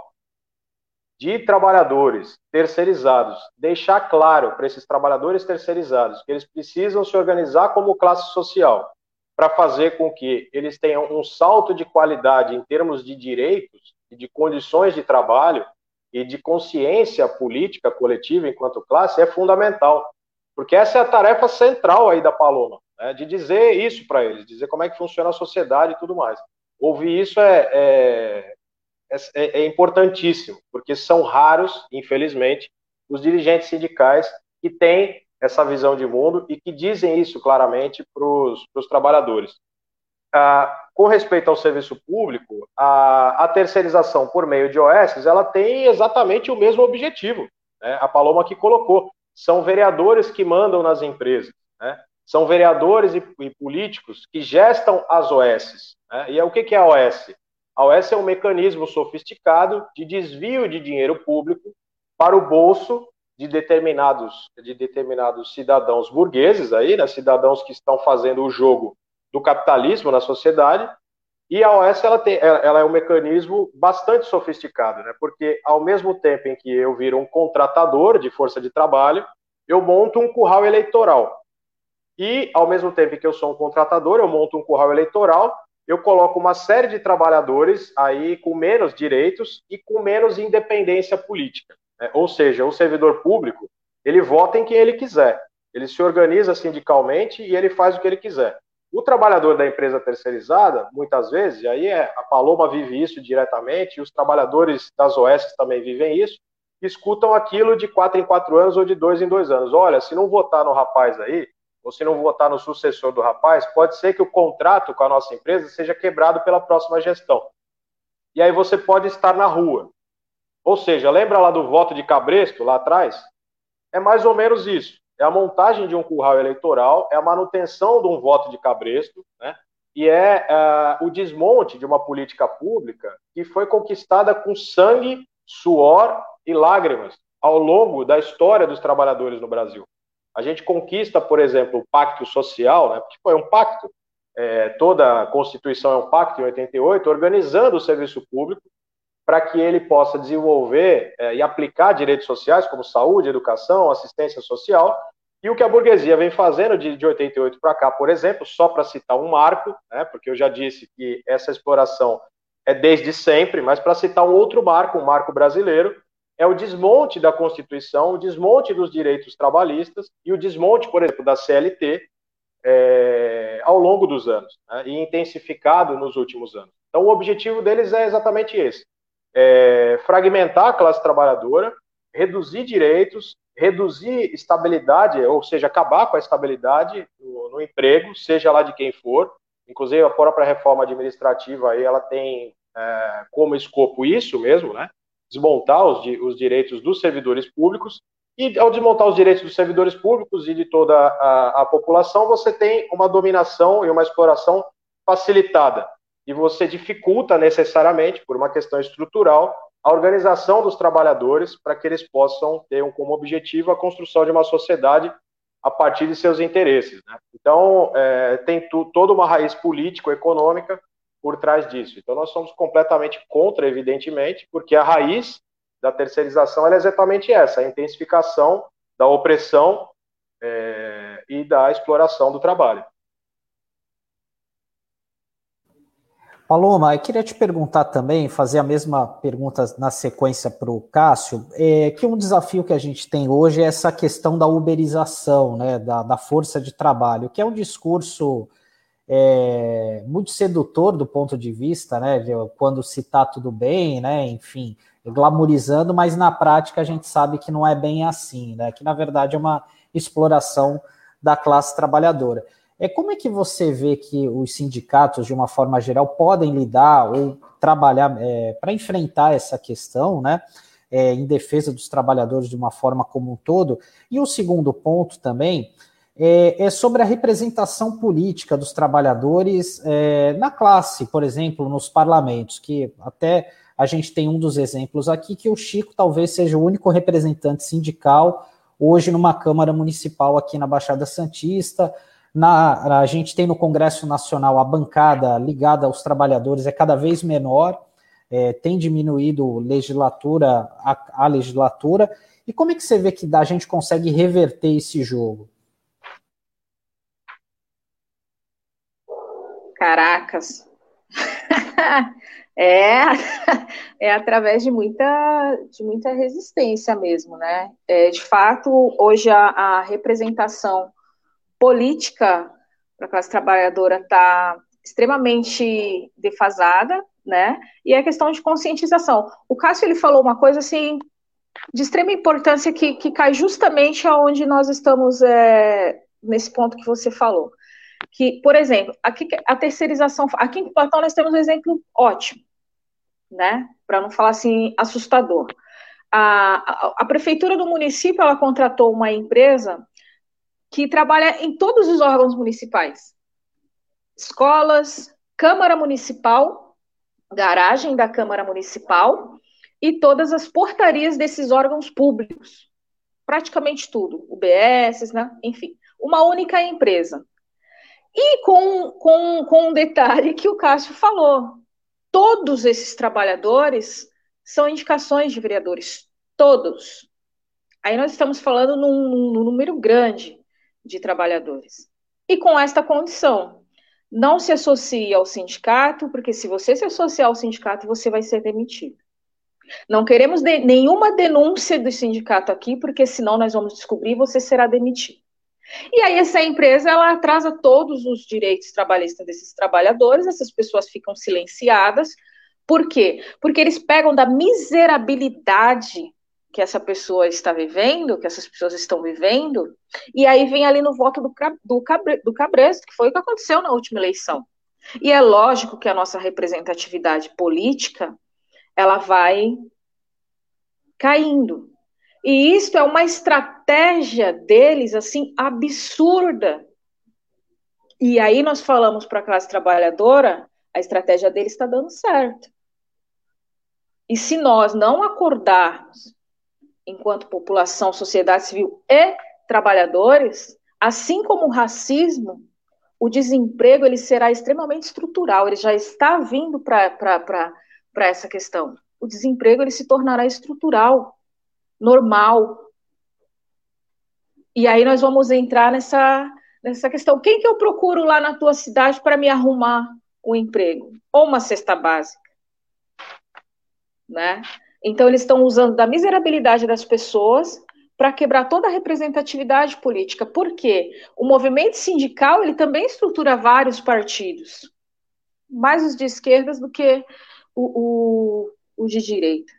de trabalhadores terceirizados, deixar claro para esses trabalhadores terceirizados que eles precisam se organizar como classe social para fazer com que eles tenham um salto de qualidade em termos de direitos e de condições de trabalho e de consciência política coletiva enquanto classe é fundamental, porque essa é a tarefa central aí da Paloma, né, de dizer isso para eles, dizer como é que funciona a sociedade e tudo mais. Ouvir isso é, é é, é, é importantíssimo, porque são raros, infelizmente, os dirigentes sindicais que têm essa visão de mundo e que dizem isso claramente para os trabalhadores. ah, com respeito ao serviço público, a, a, terceirização por meio de OS, ela tem exatamente o mesmo objetivo. Né? A Paloma que colocou, são vereadores que mandam nas empresas, né? são vereadores e, e, políticos que gestam as OS. Né? E é, o que, que é a OS? A OS é um mecanismo sofisticado de desvio de dinheiro público para o bolso de determinados, de determinados cidadãos burgueses aí, né, cidadãos que estão fazendo o jogo do capitalismo na sociedade, e a OS ela, tem, ela é um mecanismo bastante sofisticado, né, porque ao mesmo tempo em que eu viro um contratador de força de trabalho, eu monto um curral eleitoral. E ao mesmo tempo em que eu sou um contratador, eu monto um curral eleitoral, eu coloco uma série de trabalhadores aí com menos direitos e com menos independência política. Né? Ou seja, o servidor público, ele vota em quem ele quiser. Ele se organiza sindicalmente e ele faz o que ele quiser. O trabalhador da empresa terceirizada, muitas vezes, e aí é, a Paloma vive isso diretamente, e os trabalhadores das OS também vivem isso, escutam aquilo de quatro em quatro anos ou de dois em dois anos. Olha, se não votar no rapaz aí, ou se não votar no sucessor do rapaz, pode ser que o contrato com a nossa empresa seja quebrado pela próxima gestão. E aí você pode estar na rua. Ou seja, lembra lá do voto de Cabresto, lá atrás? É mais ou menos isso. É a montagem de um curral eleitoral, é a manutenção de um voto de Cabresto, né? e é uh, o desmonte de uma política pública que foi conquistada com sangue, suor e lágrimas ao longo da história dos trabalhadores no Brasil. A gente conquista, por exemplo, o pacto social, né, que foi um pacto, é, toda a Constituição é um pacto em 88, organizando o serviço público para que ele possa desenvolver é, e aplicar direitos sociais como saúde, educação, assistência social, e o que a burguesia vem fazendo de, de 88 para cá, por exemplo, só para citar um marco, né, porque eu já disse que essa exploração é desde sempre, mas para citar um outro marco, um marco brasileiro, é o desmonte da Constituição, o desmonte dos direitos trabalhistas e o desmonte, por exemplo, da CLT é, ao longo dos anos, né, e intensificado nos últimos anos. Então, o objetivo deles é exatamente esse: é, fragmentar a classe trabalhadora, reduzir direitos, reduzir estabilidade, ou seja, acabar com a estabilidade no, no, emprego, seja lá de quem for. Inclusive, a própria reforma administrativa aí, ela tem é, como escopo isso mesmo, né? Desmontar os, os direitos dos servidores públicos. E ao desmontar os direitos dos servidores públicos e de toda a, a população, você tem uma dominação e uma exploração facilitada e você dificulta necessariamente, por uma questão estrutural, a organização dos trabalhadores para que eles possam ter como objetivo a construção de uma sociedade a partir de seus interesses. Né? Então, é, tem tu, toda uma raiz político-econômica por trás disso. Então, nós somos completamente contra, evidentemente, porque a raiz da terceirização é exatamente essa, a intensificação da opressão é, e da exploração do trabalho. Paloma, eu queria te perguntar também, fazer a mesma pergunta na sequência para o Cássio, é, que um desafio que a gente tem hoje é essa questão da uberização, né, da, da força de trabalho, que é um discurso é, muito sedutor do ponto de vista, né, de quando se está tudo bem, né, enfim, glamorizando, mas na prática a gente sabe que não é bem assim, né, que na verdade é uma exploração da classe trabalhadora. É como é que você vê que os sindicatos, de uma forma geral, podem lidar ou trabalhar é, para enfrentar essa questão, né? É, em defesa dos trabalhadores de uma forma como um todo. E o segundo ponto também é, é sobre a representação política dos trabalhadores é, na classe, por exemplo, nos parlamentos, que até a gente tem um dos exemplos aqui, que o Chico talvez seja o único representante sindical hoje numa Câmara Municipal aqui na Baixada Santista. Na, a gente tem no Congresso Nacional a bancada ligada aos trabalhadores é cada vez menor, é, tem diminuído legislatura a, a, legislatura. E como é que você vê que a gente consegue reverter esse jogo? Caracas. é, é através de muita, de muita resistência mesmo, né? É, de fato, hoje a, a representação política para a classe trabalhadora está extremamente defasada, né? E a questão de conscientização. O Cássio ele falou uma coisa assim de extrema importância que, que cai justamente aonde nós estamos é, nesse ponto que você falou. que, por exemplo, aqui a terceirização, aqui em Platão nós temos um exemplo ótimo, né? Para não falar assim assustador. A, a, a, prefeitura do município ela contratou uma empresa que trabalha em todos os órgãos municipais, escolas, Câmara Municipal, garagem da Câmara Municipal e todas as portarias desses órgãos públicos, praticamente tudo, UBS, né? enfim, uma única empresa. E com, com, com um detalhe que o Cássio falou: todos esses trabalhadores são indicações de vereadores, todos. Aí nós estamos falando num, num número grande de trabalhadores. E com esta condição, não se associe ao sindicato, porque se você se associar ao sindicato, você vai ser demitido. Não queremos de, nenhuma denúncia do sindicato aqui, porque senão nós vamos descobrir você será demitido. E aí essa empresa ela atrasa todos os direitos trabalhistas desses trabalhadores, essas pessoas ficam silenciadas. Por quê? Porque eles pegam da miserabilidade que essa pessoa está vivendo, que essas pessoas estão vivendo, e aí vem ali no voto do, do, Cabre, do Cabresto, que foi o que aconteceu na última eleição. E é lógico que a nossa representatividade política, ela vai caindo. E isso é uma estratégia deles, assim, absurda. E aí nós falamos para a classe trabalhadora, a estratégia deles está dando certo. E se nós não acordarmos, enquanto população, sociedade civil e trabalhadores, assim como o racismo, o desemprego ele será extremamente estrutural, ele já está vindo para essa questão. O desemprego ele se tornará estrutural normal. E aí nós vamos entrar nessa, nessa questão. Quem que eu procuro lá na tua cidade para me arrumar um emprego? Ou uma cesta básica? Né? Então eles estão usando da miserabilidade das pessoas para quebrar toda a representatividade política. Por quê? O movimento sindical ele também estrutura vários partidos, mais os de esquerdas do que o, o, o de direita.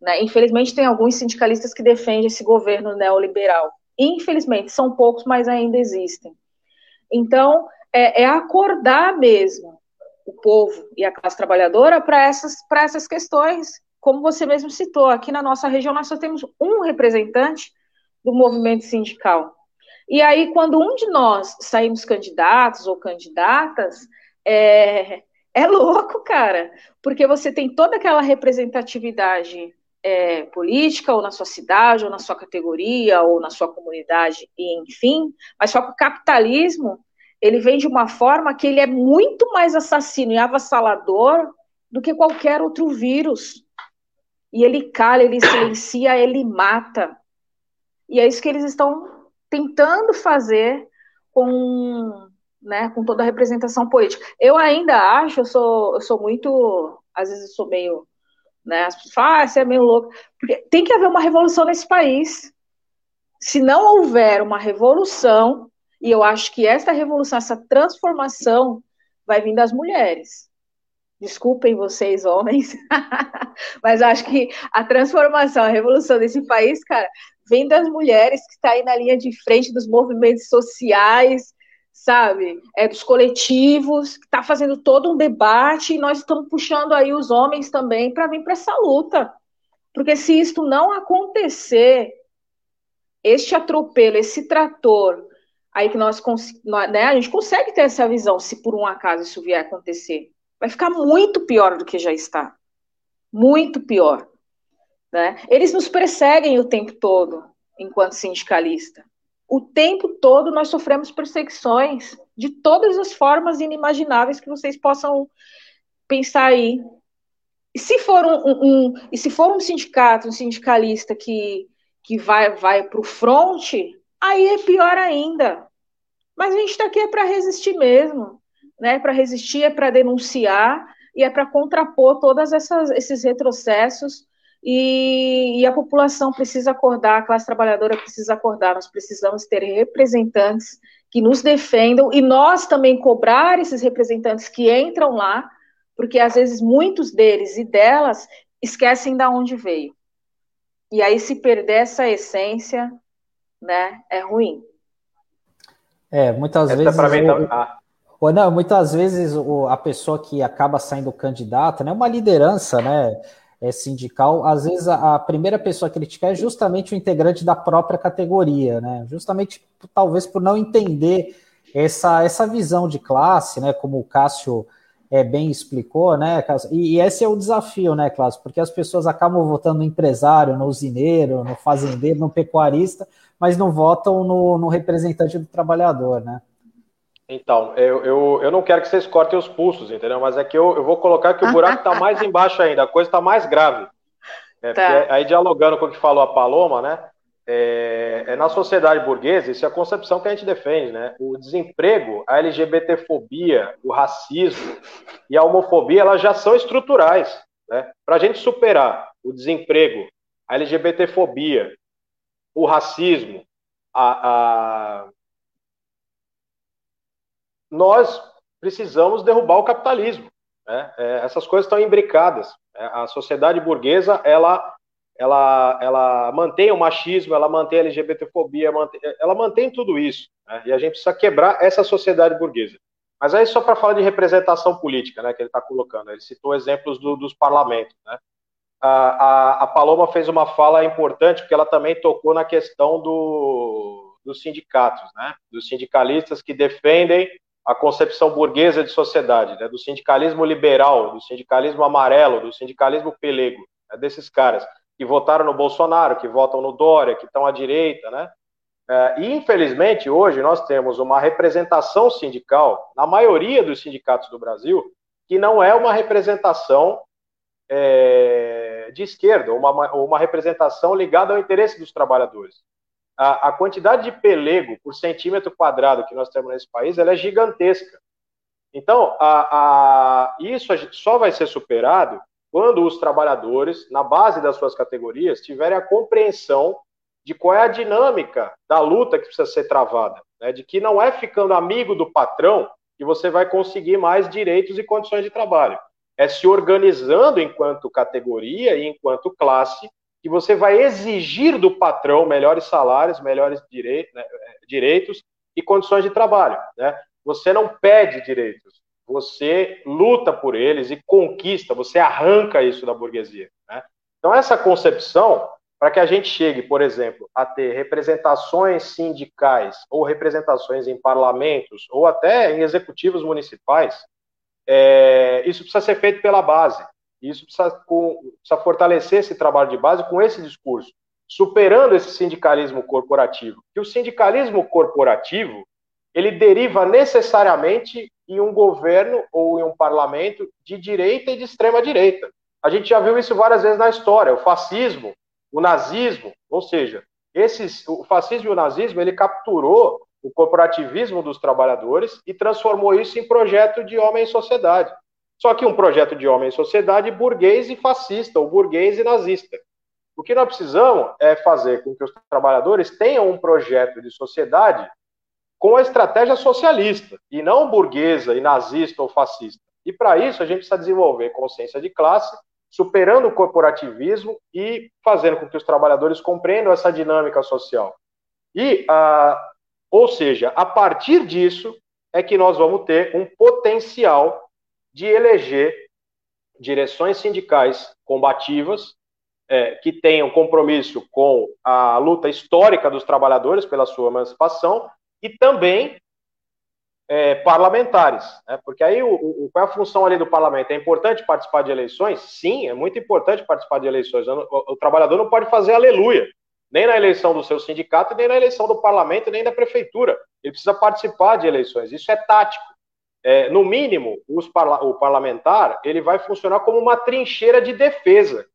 Né? Infelizmente, tem alguns sindicalistas que defendem esse governo neoliberal. Infelizmente, são poucos, mas ainda existem. Então, é, é acordar mesmo o povo e a classe trabalhadora para essas, essas questões. Como você mesmo citou, aqui na nossa região nós só temos um representante do movimento sindical. E aí, quando um de nós saímos candidatos ou candidatas, é, é louco, cara, porque você tem toda aquela representatividade é, política, ou na sua cidade, ou na sua categoria, ou na sua comunidade, e enfim, mas só que o capitalismo, ele vem de uma forma que ele é muito mais assassino e avassalador do que qualquer outro vírus. E ele cala, ele silencia, ele mata. E é isso que eles estão tentando fazer com, né, com toda a representação política. Eu ainda acho, eu sou, eu sou muito, às vezes eu sou meio né? As pessoas falam, ah, você é meio louco. Porque tem que haver uma revolução nesse país. Se não houver uma revolução, e eu acho que essa revolução, essa transformação, vai vir das mulheres. Desculpem vocês, homens, mas acho que a transformação, a revolução desse país, cara, vem das mulheres que estão tá aí na linha de frente dos movimentos sociais, sabe? É dos coletivos, que está fazendo todo um debate, e nós estamos puxando aí os homens também para vir para essa luta. Porque se isto não acontecer, este atropelo, esse trator, aí que nós, né, a gente consegue ter essa visão, se por um acaso isso vier a acontecer. Vai ficar muito pior do que já está. Muito pior. Né? Eles nos perseguem o tempo todo, enquanto sindicalista o tempo todo nós sofremos perseguições de todas as formas inimagináveis que vocês possam pensar aí. E se for um, um, um e se for um sindicato, um sindicalista que, que vai, vai para o fronte, aí é pior ainda. Mas a gente está aqui é para resistir mesmo, né? Para resistir, é para denunciar e é para contrapor todos esses retrocessos e, e, a população precisa acordar, a classe trabalhadora precisa acordar, nós precisamos ter representantes que nos defendam e nós também cobrar esses representantes que entram lá, porque às vezes muitos deles e delas esquecem de onde veio. E aí, se perder essa essência, né, é ruim. É, muitas essa vezes. Pra mim, eu... ah, Ou não, muitas vezes o, a pessoa que acaba saindo candidata, né, uma liderança, né, é, sindical, às vezes a, a, primeira pessoa a criticar é justamente o integrante da própria categoria, né, justamente talvez por não entender essa, essa visão de classe, né, como o Cássio é, bem explicou, né, e, e, esse é o desafio, né, Cláudio, porque as pessoas acabam votando no empresário, no usineiro, no fazendeiro, no pecuarista, mas não votam no, no representante do trabalhador, né. Então, eu, eu, eu não quero que vocês cortem os pulsos, entendeu? Mas é que eu, eu vou colocar que o buraco está mais embaixo ainda, a coisa está mais grave. É, tá. Aí, dialogando com o que falou a Paloma, né? É, é, na sociedade burguesa, isso é a concepção que a gente defende, né? O desemprego, a LGBTfobia, o racismo e a homofobia, elas já são estruturais, né? Para a gente superar o desemprego, a LGBTfobia, o racismo, a, a nós precisamos derrubar o capitalismo. Né? É, essas coisas estão imbricadas. É, a sociedade burguesa, ela, ela, ela mantém o machismo, ela mantém a LGBTfobia, mantém, ela mantém tudo isso. Né? E a gente precisa quebrar essa sociedade burguesa. Mas aí só para falar de representação política, né, que ele está colocando. Ele citou exemplos do, dos parlamentos. Né? A, a, a, Paloma fez uma fala importante, porque ela também tocou na questão do, dos sindicatos, né? dos sindicalistas que defendem a concepção burguesa de sociedade, né, do sindicalismo liberal, do sindicalismo amarelo, do sindicalismo pelego, né, desses caras que votaram no Bolsonaro, que votam no Dória, que estão à direita, né? É, e infelizmente hoje nós temos uma representação sindical na maioria dos sindicatos do Brasil que não é uma representação é, de esquerda, uma, uma representação ligada ao interesse dos trabalhadores a, a, quantidade de pelego por centímetro quadrado que nós temos nesse país ela é gigantesca. Então, a, a, isso só vai ser superado quando os trabalhadores, na base das suas categorias, tiverem a compreensão de qual é a dinâmica da luta que precisa ser travada, né? de que não é ficando amigo do patrão que você vai conseguir mais direitos e condições de trabalho. É se organizando enquanto categoria e enquanto classe que você vai exigir do patrão melhores salários, melhores direitos, né, direitos e condições de trabalho. Né? Você não pede direitos, você luta por eles e conquista, você arranca isso da burguesia. Né? Então, essa concepção, para que a gente chegue, por exemplo, a ter representações sindicais ou representações em parlamentos ou até em executivos municipais, é, isso precisa ser feito pela base. Isso precisa, precisa fortalecer esse trabalho de base com esse discurso, superando esse sindicalismo corporativo. Que o sindicalismo corporativo ele deriva necessariamente em um governo ou em um parlamento de direita e de extrema direita. A gente já viu isso várias vezes na história. O fascismo, o nazismo, ou seja, esses, o fascismo e o nazismo ele capturou o corporativismo dos trabalhadores e transformou isso em projeto de homem e sociedade. Só que um projeto de homem e sociedade burguês e fascista, ou burguês e nazista. O que nós precisamos é fazer com que os trabalhadores tenham um projeto de sociedade com a estratégia socialista, e não burguesa e nazista ou fascista. E para isso a gente precisa desenvolver consciência de classe, superando o corporativismo e fazendo com que os trabalhadores compreendam essa dinâmica social. E, ah, ou seja, a partir disso é que nós vamos ter um potencial de eleger direções sindicais combativas, é, que tenham compromisso com a luta histórica dos trabalhadores pela sua emancipação e também é, parlamentares, né? porque aí o, o, qual é a função ali do parlamento? É importante participar de eleições? Sim, é muito importante participar de eleições. O, o, o trabalhador não pode fazer aleluia, nem na eleição do seu sindicato, nem na eleição do parlamento, nem da prefeitura. Ele precisa participar de eleições. Isso é tático é, no mínimo, parla o parlamentar ele vai funcionar como uma trincheira de defesa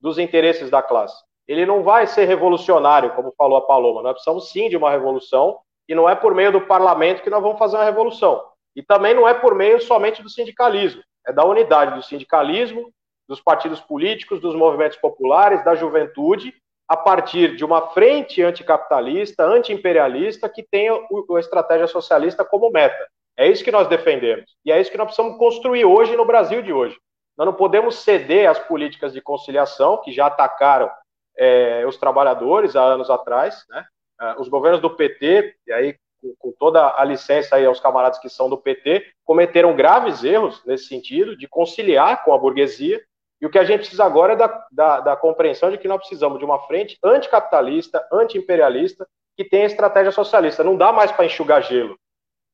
dos interesses da classe. Ele não vai ser revolucionário, como falou a Paloma. Nós precisamos sim de uma revolução, e não é por meio do parlamento que nós vamos fazer uma revolução. E também não é por meio somente do sindicalismo, é da unidade do sindicalismo, dos partidos políticos, dos movimentos populares, da juventude, a partir de uma frente anticapitalista, antiimperialista, que tenha a estratégia socialista como meta. É isso que nós defendemos. E é isso que nós precisamos construir hoje no Brasil de hoje. Nós não podemos ceder às políticas de conciliação que já atacaram é, os trabalhadores há anos atrás. Né? É, os governos do PT, e aí com, toda a licença aí aos camaradas que são do PT, cometeram graves erros nesse sentido, de conciliar com a burguesia, e o que a gente precisa agora é da, da, da compreensão de que nós precisamos de uma frente anticapitalista, anti-imperialista, que tenha estratégia socialista. Não dá mais para enxugar gelo.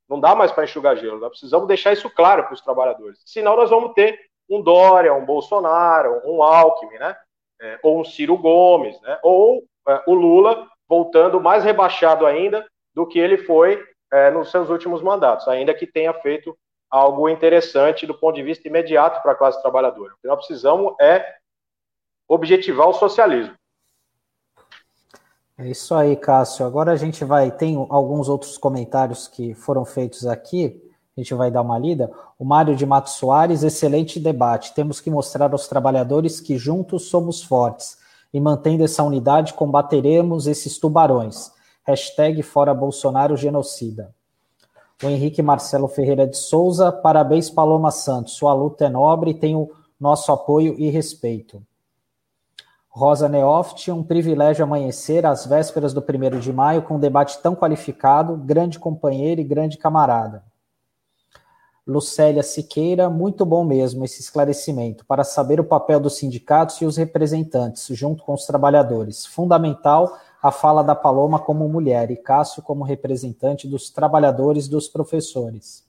Não dá mais para enxugar gelo. Nós precisamos deixar isso claro para os trabalhadores. Senão nós vamos ter um Dória, um Bolsonaro, um Alckmin, né? É, ou um Ciro Gomes, né? Ou é, o Lula voltando mais rebaixado ainda do que ele foi é, nos seus últimos mandatos, ainda que tenha feito algo interessante do ponto de vista imediato para a classe trabalhadora. O que nós precisamos é objetivar o socialismo. É isso aí, Cássio. Agora a gente vai. Tem alguns outros comentários que foram feitos aqui. A gente vai dar uma lida. O Mário de Matos Soares, excelente debate. Temos que mostrar aos trabalhadores que juntos somos fortes. E mantendo essa unidade, combateremos esses tubarões. Hashtag fora Bolsonaro genocida. O Henrique Marcelo Ferreira de Souza, parabéns, Paloma Santos. Sua luta é nobre e tem o nosso apoio e respeito. Rosa Neoft, um privilégio amanhecer às vésperas do primeiro de maio com um debate tão qualificado, grande companheiro e grande camarada. Lucélia Siqueira, muito bom mesmo esse esclarecimento, para saber o papel dos sindicatos e os representantes, junto com os trabalhadores. Fundamental a fala da Paloma como mulher e Cássio como representante dos trabalhadores dos professores.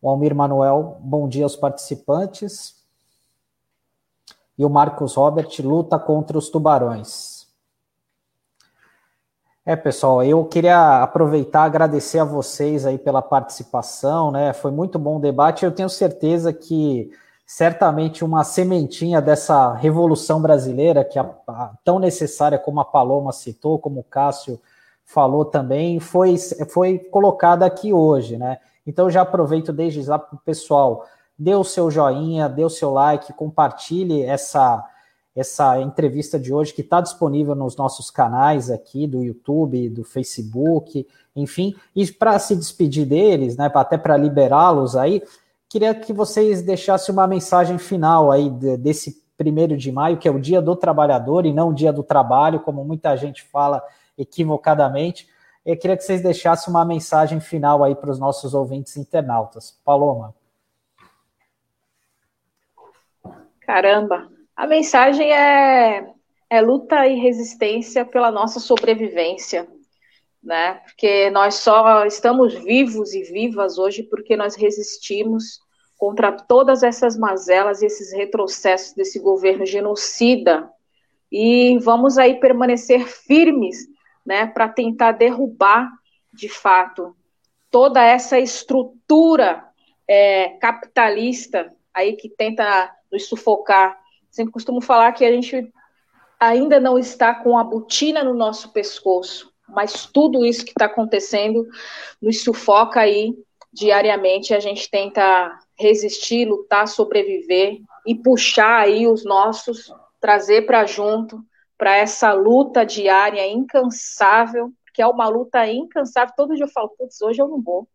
O Almir Manuel, bom dia aos participantes e o Marcos Robert luta contra os tubarões. É, pessoal, eu queria aproveitar agradecer a vocês aí pela participação, né? Foi muito bom o debate. Eu tenho certeza que certamente uma sementinha dessa revolução brasileira que é tão necessária como a Paloma citou, como o Cássio falou também, foi, foi colocada aqui hoje, né? Então já aproveito desde já para o pessoal dê o seu joinha, dê o seu like, compartilhe essa, essa entrevista de hoje que está disponível nos nossos canais aqui do YouTube, do Facebook, enfim. E para se despedir deles, né, até para liberá-los aí, queria que vocês deixassem uma mensagem final aí desse primeiro de maio, que é o Dia do Trabalhador e não o Dia do Trabalho, como muita gente fala equivocadamente. Eu queria que vocês deixassem uma mensagem final aí para os nossos ouvintes internautas. Paloma. Caramba, a mensagem é, é luta e resistência pela nossa sobrevivência, né? Porque nós só estamos vivos e vivas hoje porque nós resistimos contra todas essas mazelas e esses retrocessos desse governo genocida. E vamos aí permanecer firmes, né, para tentar derrubar, de fato, toda essa estrutura é, capitalista aí que tenta nos sufocar. Sempre costumo falar que a gente ainda não está com a botina no nosso pescoço, mas tudo isso que está acontecendo nos sufoca aí diariamente. A gente tenta resistir, lutar, sobreviver e puxar aí os nossos, trazer para junto, para essa luta diária incansável, que é uma luta incansável. Todo dia eu falo, putz, hoje eu não vou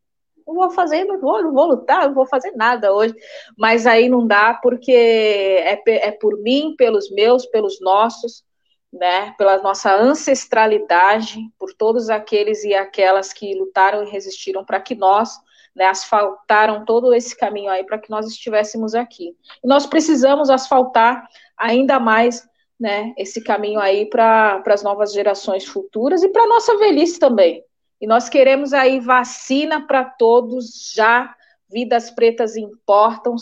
não vou fazer, não vou, não vou lutar, não vou fazer nada hoje. Mas aí não dá porque é, é por mim, pelos meus, pelos nossos, né? Pela nossa ancestralidade, por todos aqueles e aquelas que lutaram e resistiram para que nós né, asfaltaram todo esse caminho aí para que nós estivéssemos aqui. E nós precisamos asfaltar ainda mais né, esse caminho aí para as novas gerações futuras e para a nossa velhice também. E nós queremos aí vacina para todos já. Vidas pretas importam,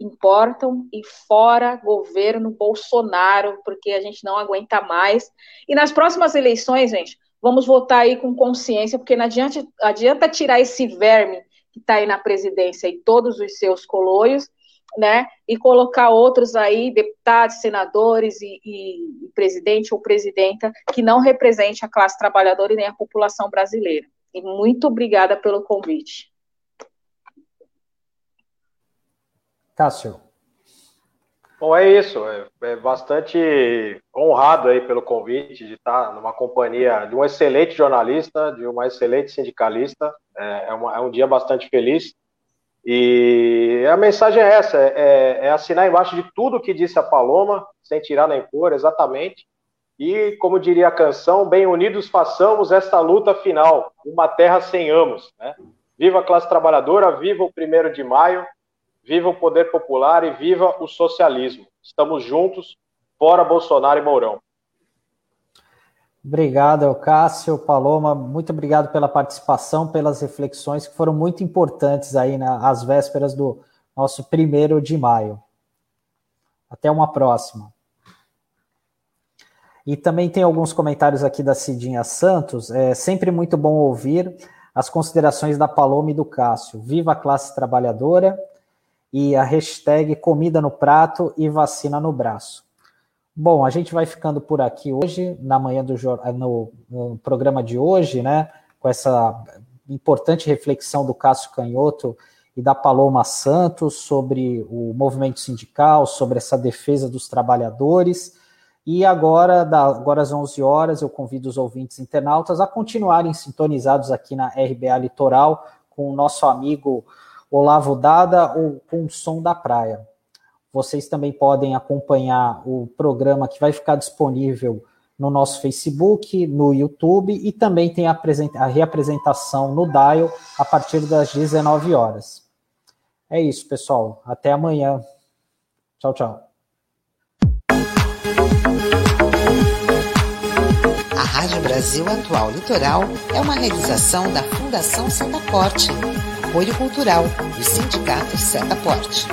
importam e fora governo Bolsonaro, porque a gente não aguenta mais. E nas próximas eleições, gente, vamos votar aí com consciência, porque não adianta, adianta tirar esse verme que está aí na presidência e todos os seus coloios né, e colocar outros aí, deputados, senadores e, e, presidente ou presidenta, que não represente a classe trabalhadora e nem a população brasileira. E muito obrigada pelo convite. Cássio. Bom, é isso. É, é, bastante honrado aí pelo convite de estar numa companhia de um excelente jornalista, de uma excelente sindicalista. É, é, uma, é um dia bastante feliz. E a mensagem é essa: é, é, assinar embaixo de tudo que disse a Paloma, sem tirar nem pôr, exatamente. E, como diria a canção, bem unidos façamos esta luta final, uma terra sem amos. Né? Viva a classe trabalhadora, viva o primeiro de maio, viva o poder popular e viva o socialismo. Estamos juntos, fora Bolsonaro e Mourão. Obrigado, Cássio, Paloma, muito obrigado pela participação, pelas reflexões que foram muito importantes aí nas vésperas do nosso primeiro de maio. Até uma próxima. E também tem alguns comentários aqui da Cidinha Santos. É sempre muito bom ouvir as considerações da Paloma e do Cássio. Viva a classe trabalhadora e a hashtag comida no prato e vacina no braço. Bom, a gente vai ficando por aqui hoje, na manhã do no, no programa de hoje, né? Com essa importante reflexão do Cássio Canhoto e da Paloma Santos sobre o movimento sindical, sobre essa defesa dos trabalhadores. E agora, da, agora às 11 horas, eu convido os ouvintes internautas a continuarem sintonizados aqui na RBA Litoral com o nosso amigo Olavo Dada ou com o Som da Praia. Vocês também podem acompanhar o programa que vai ficar disponível no nosso Facebook, no YouTube e também tem a, a reapresentação no Dial a partir das 19 horas. É isso, pessoal. Até amanhã. Tchau, tchau. A Rádio Brasil Atual Litoral é uma realização da Fundação Setaporte, apoio cultural do Sindicato Setaporte.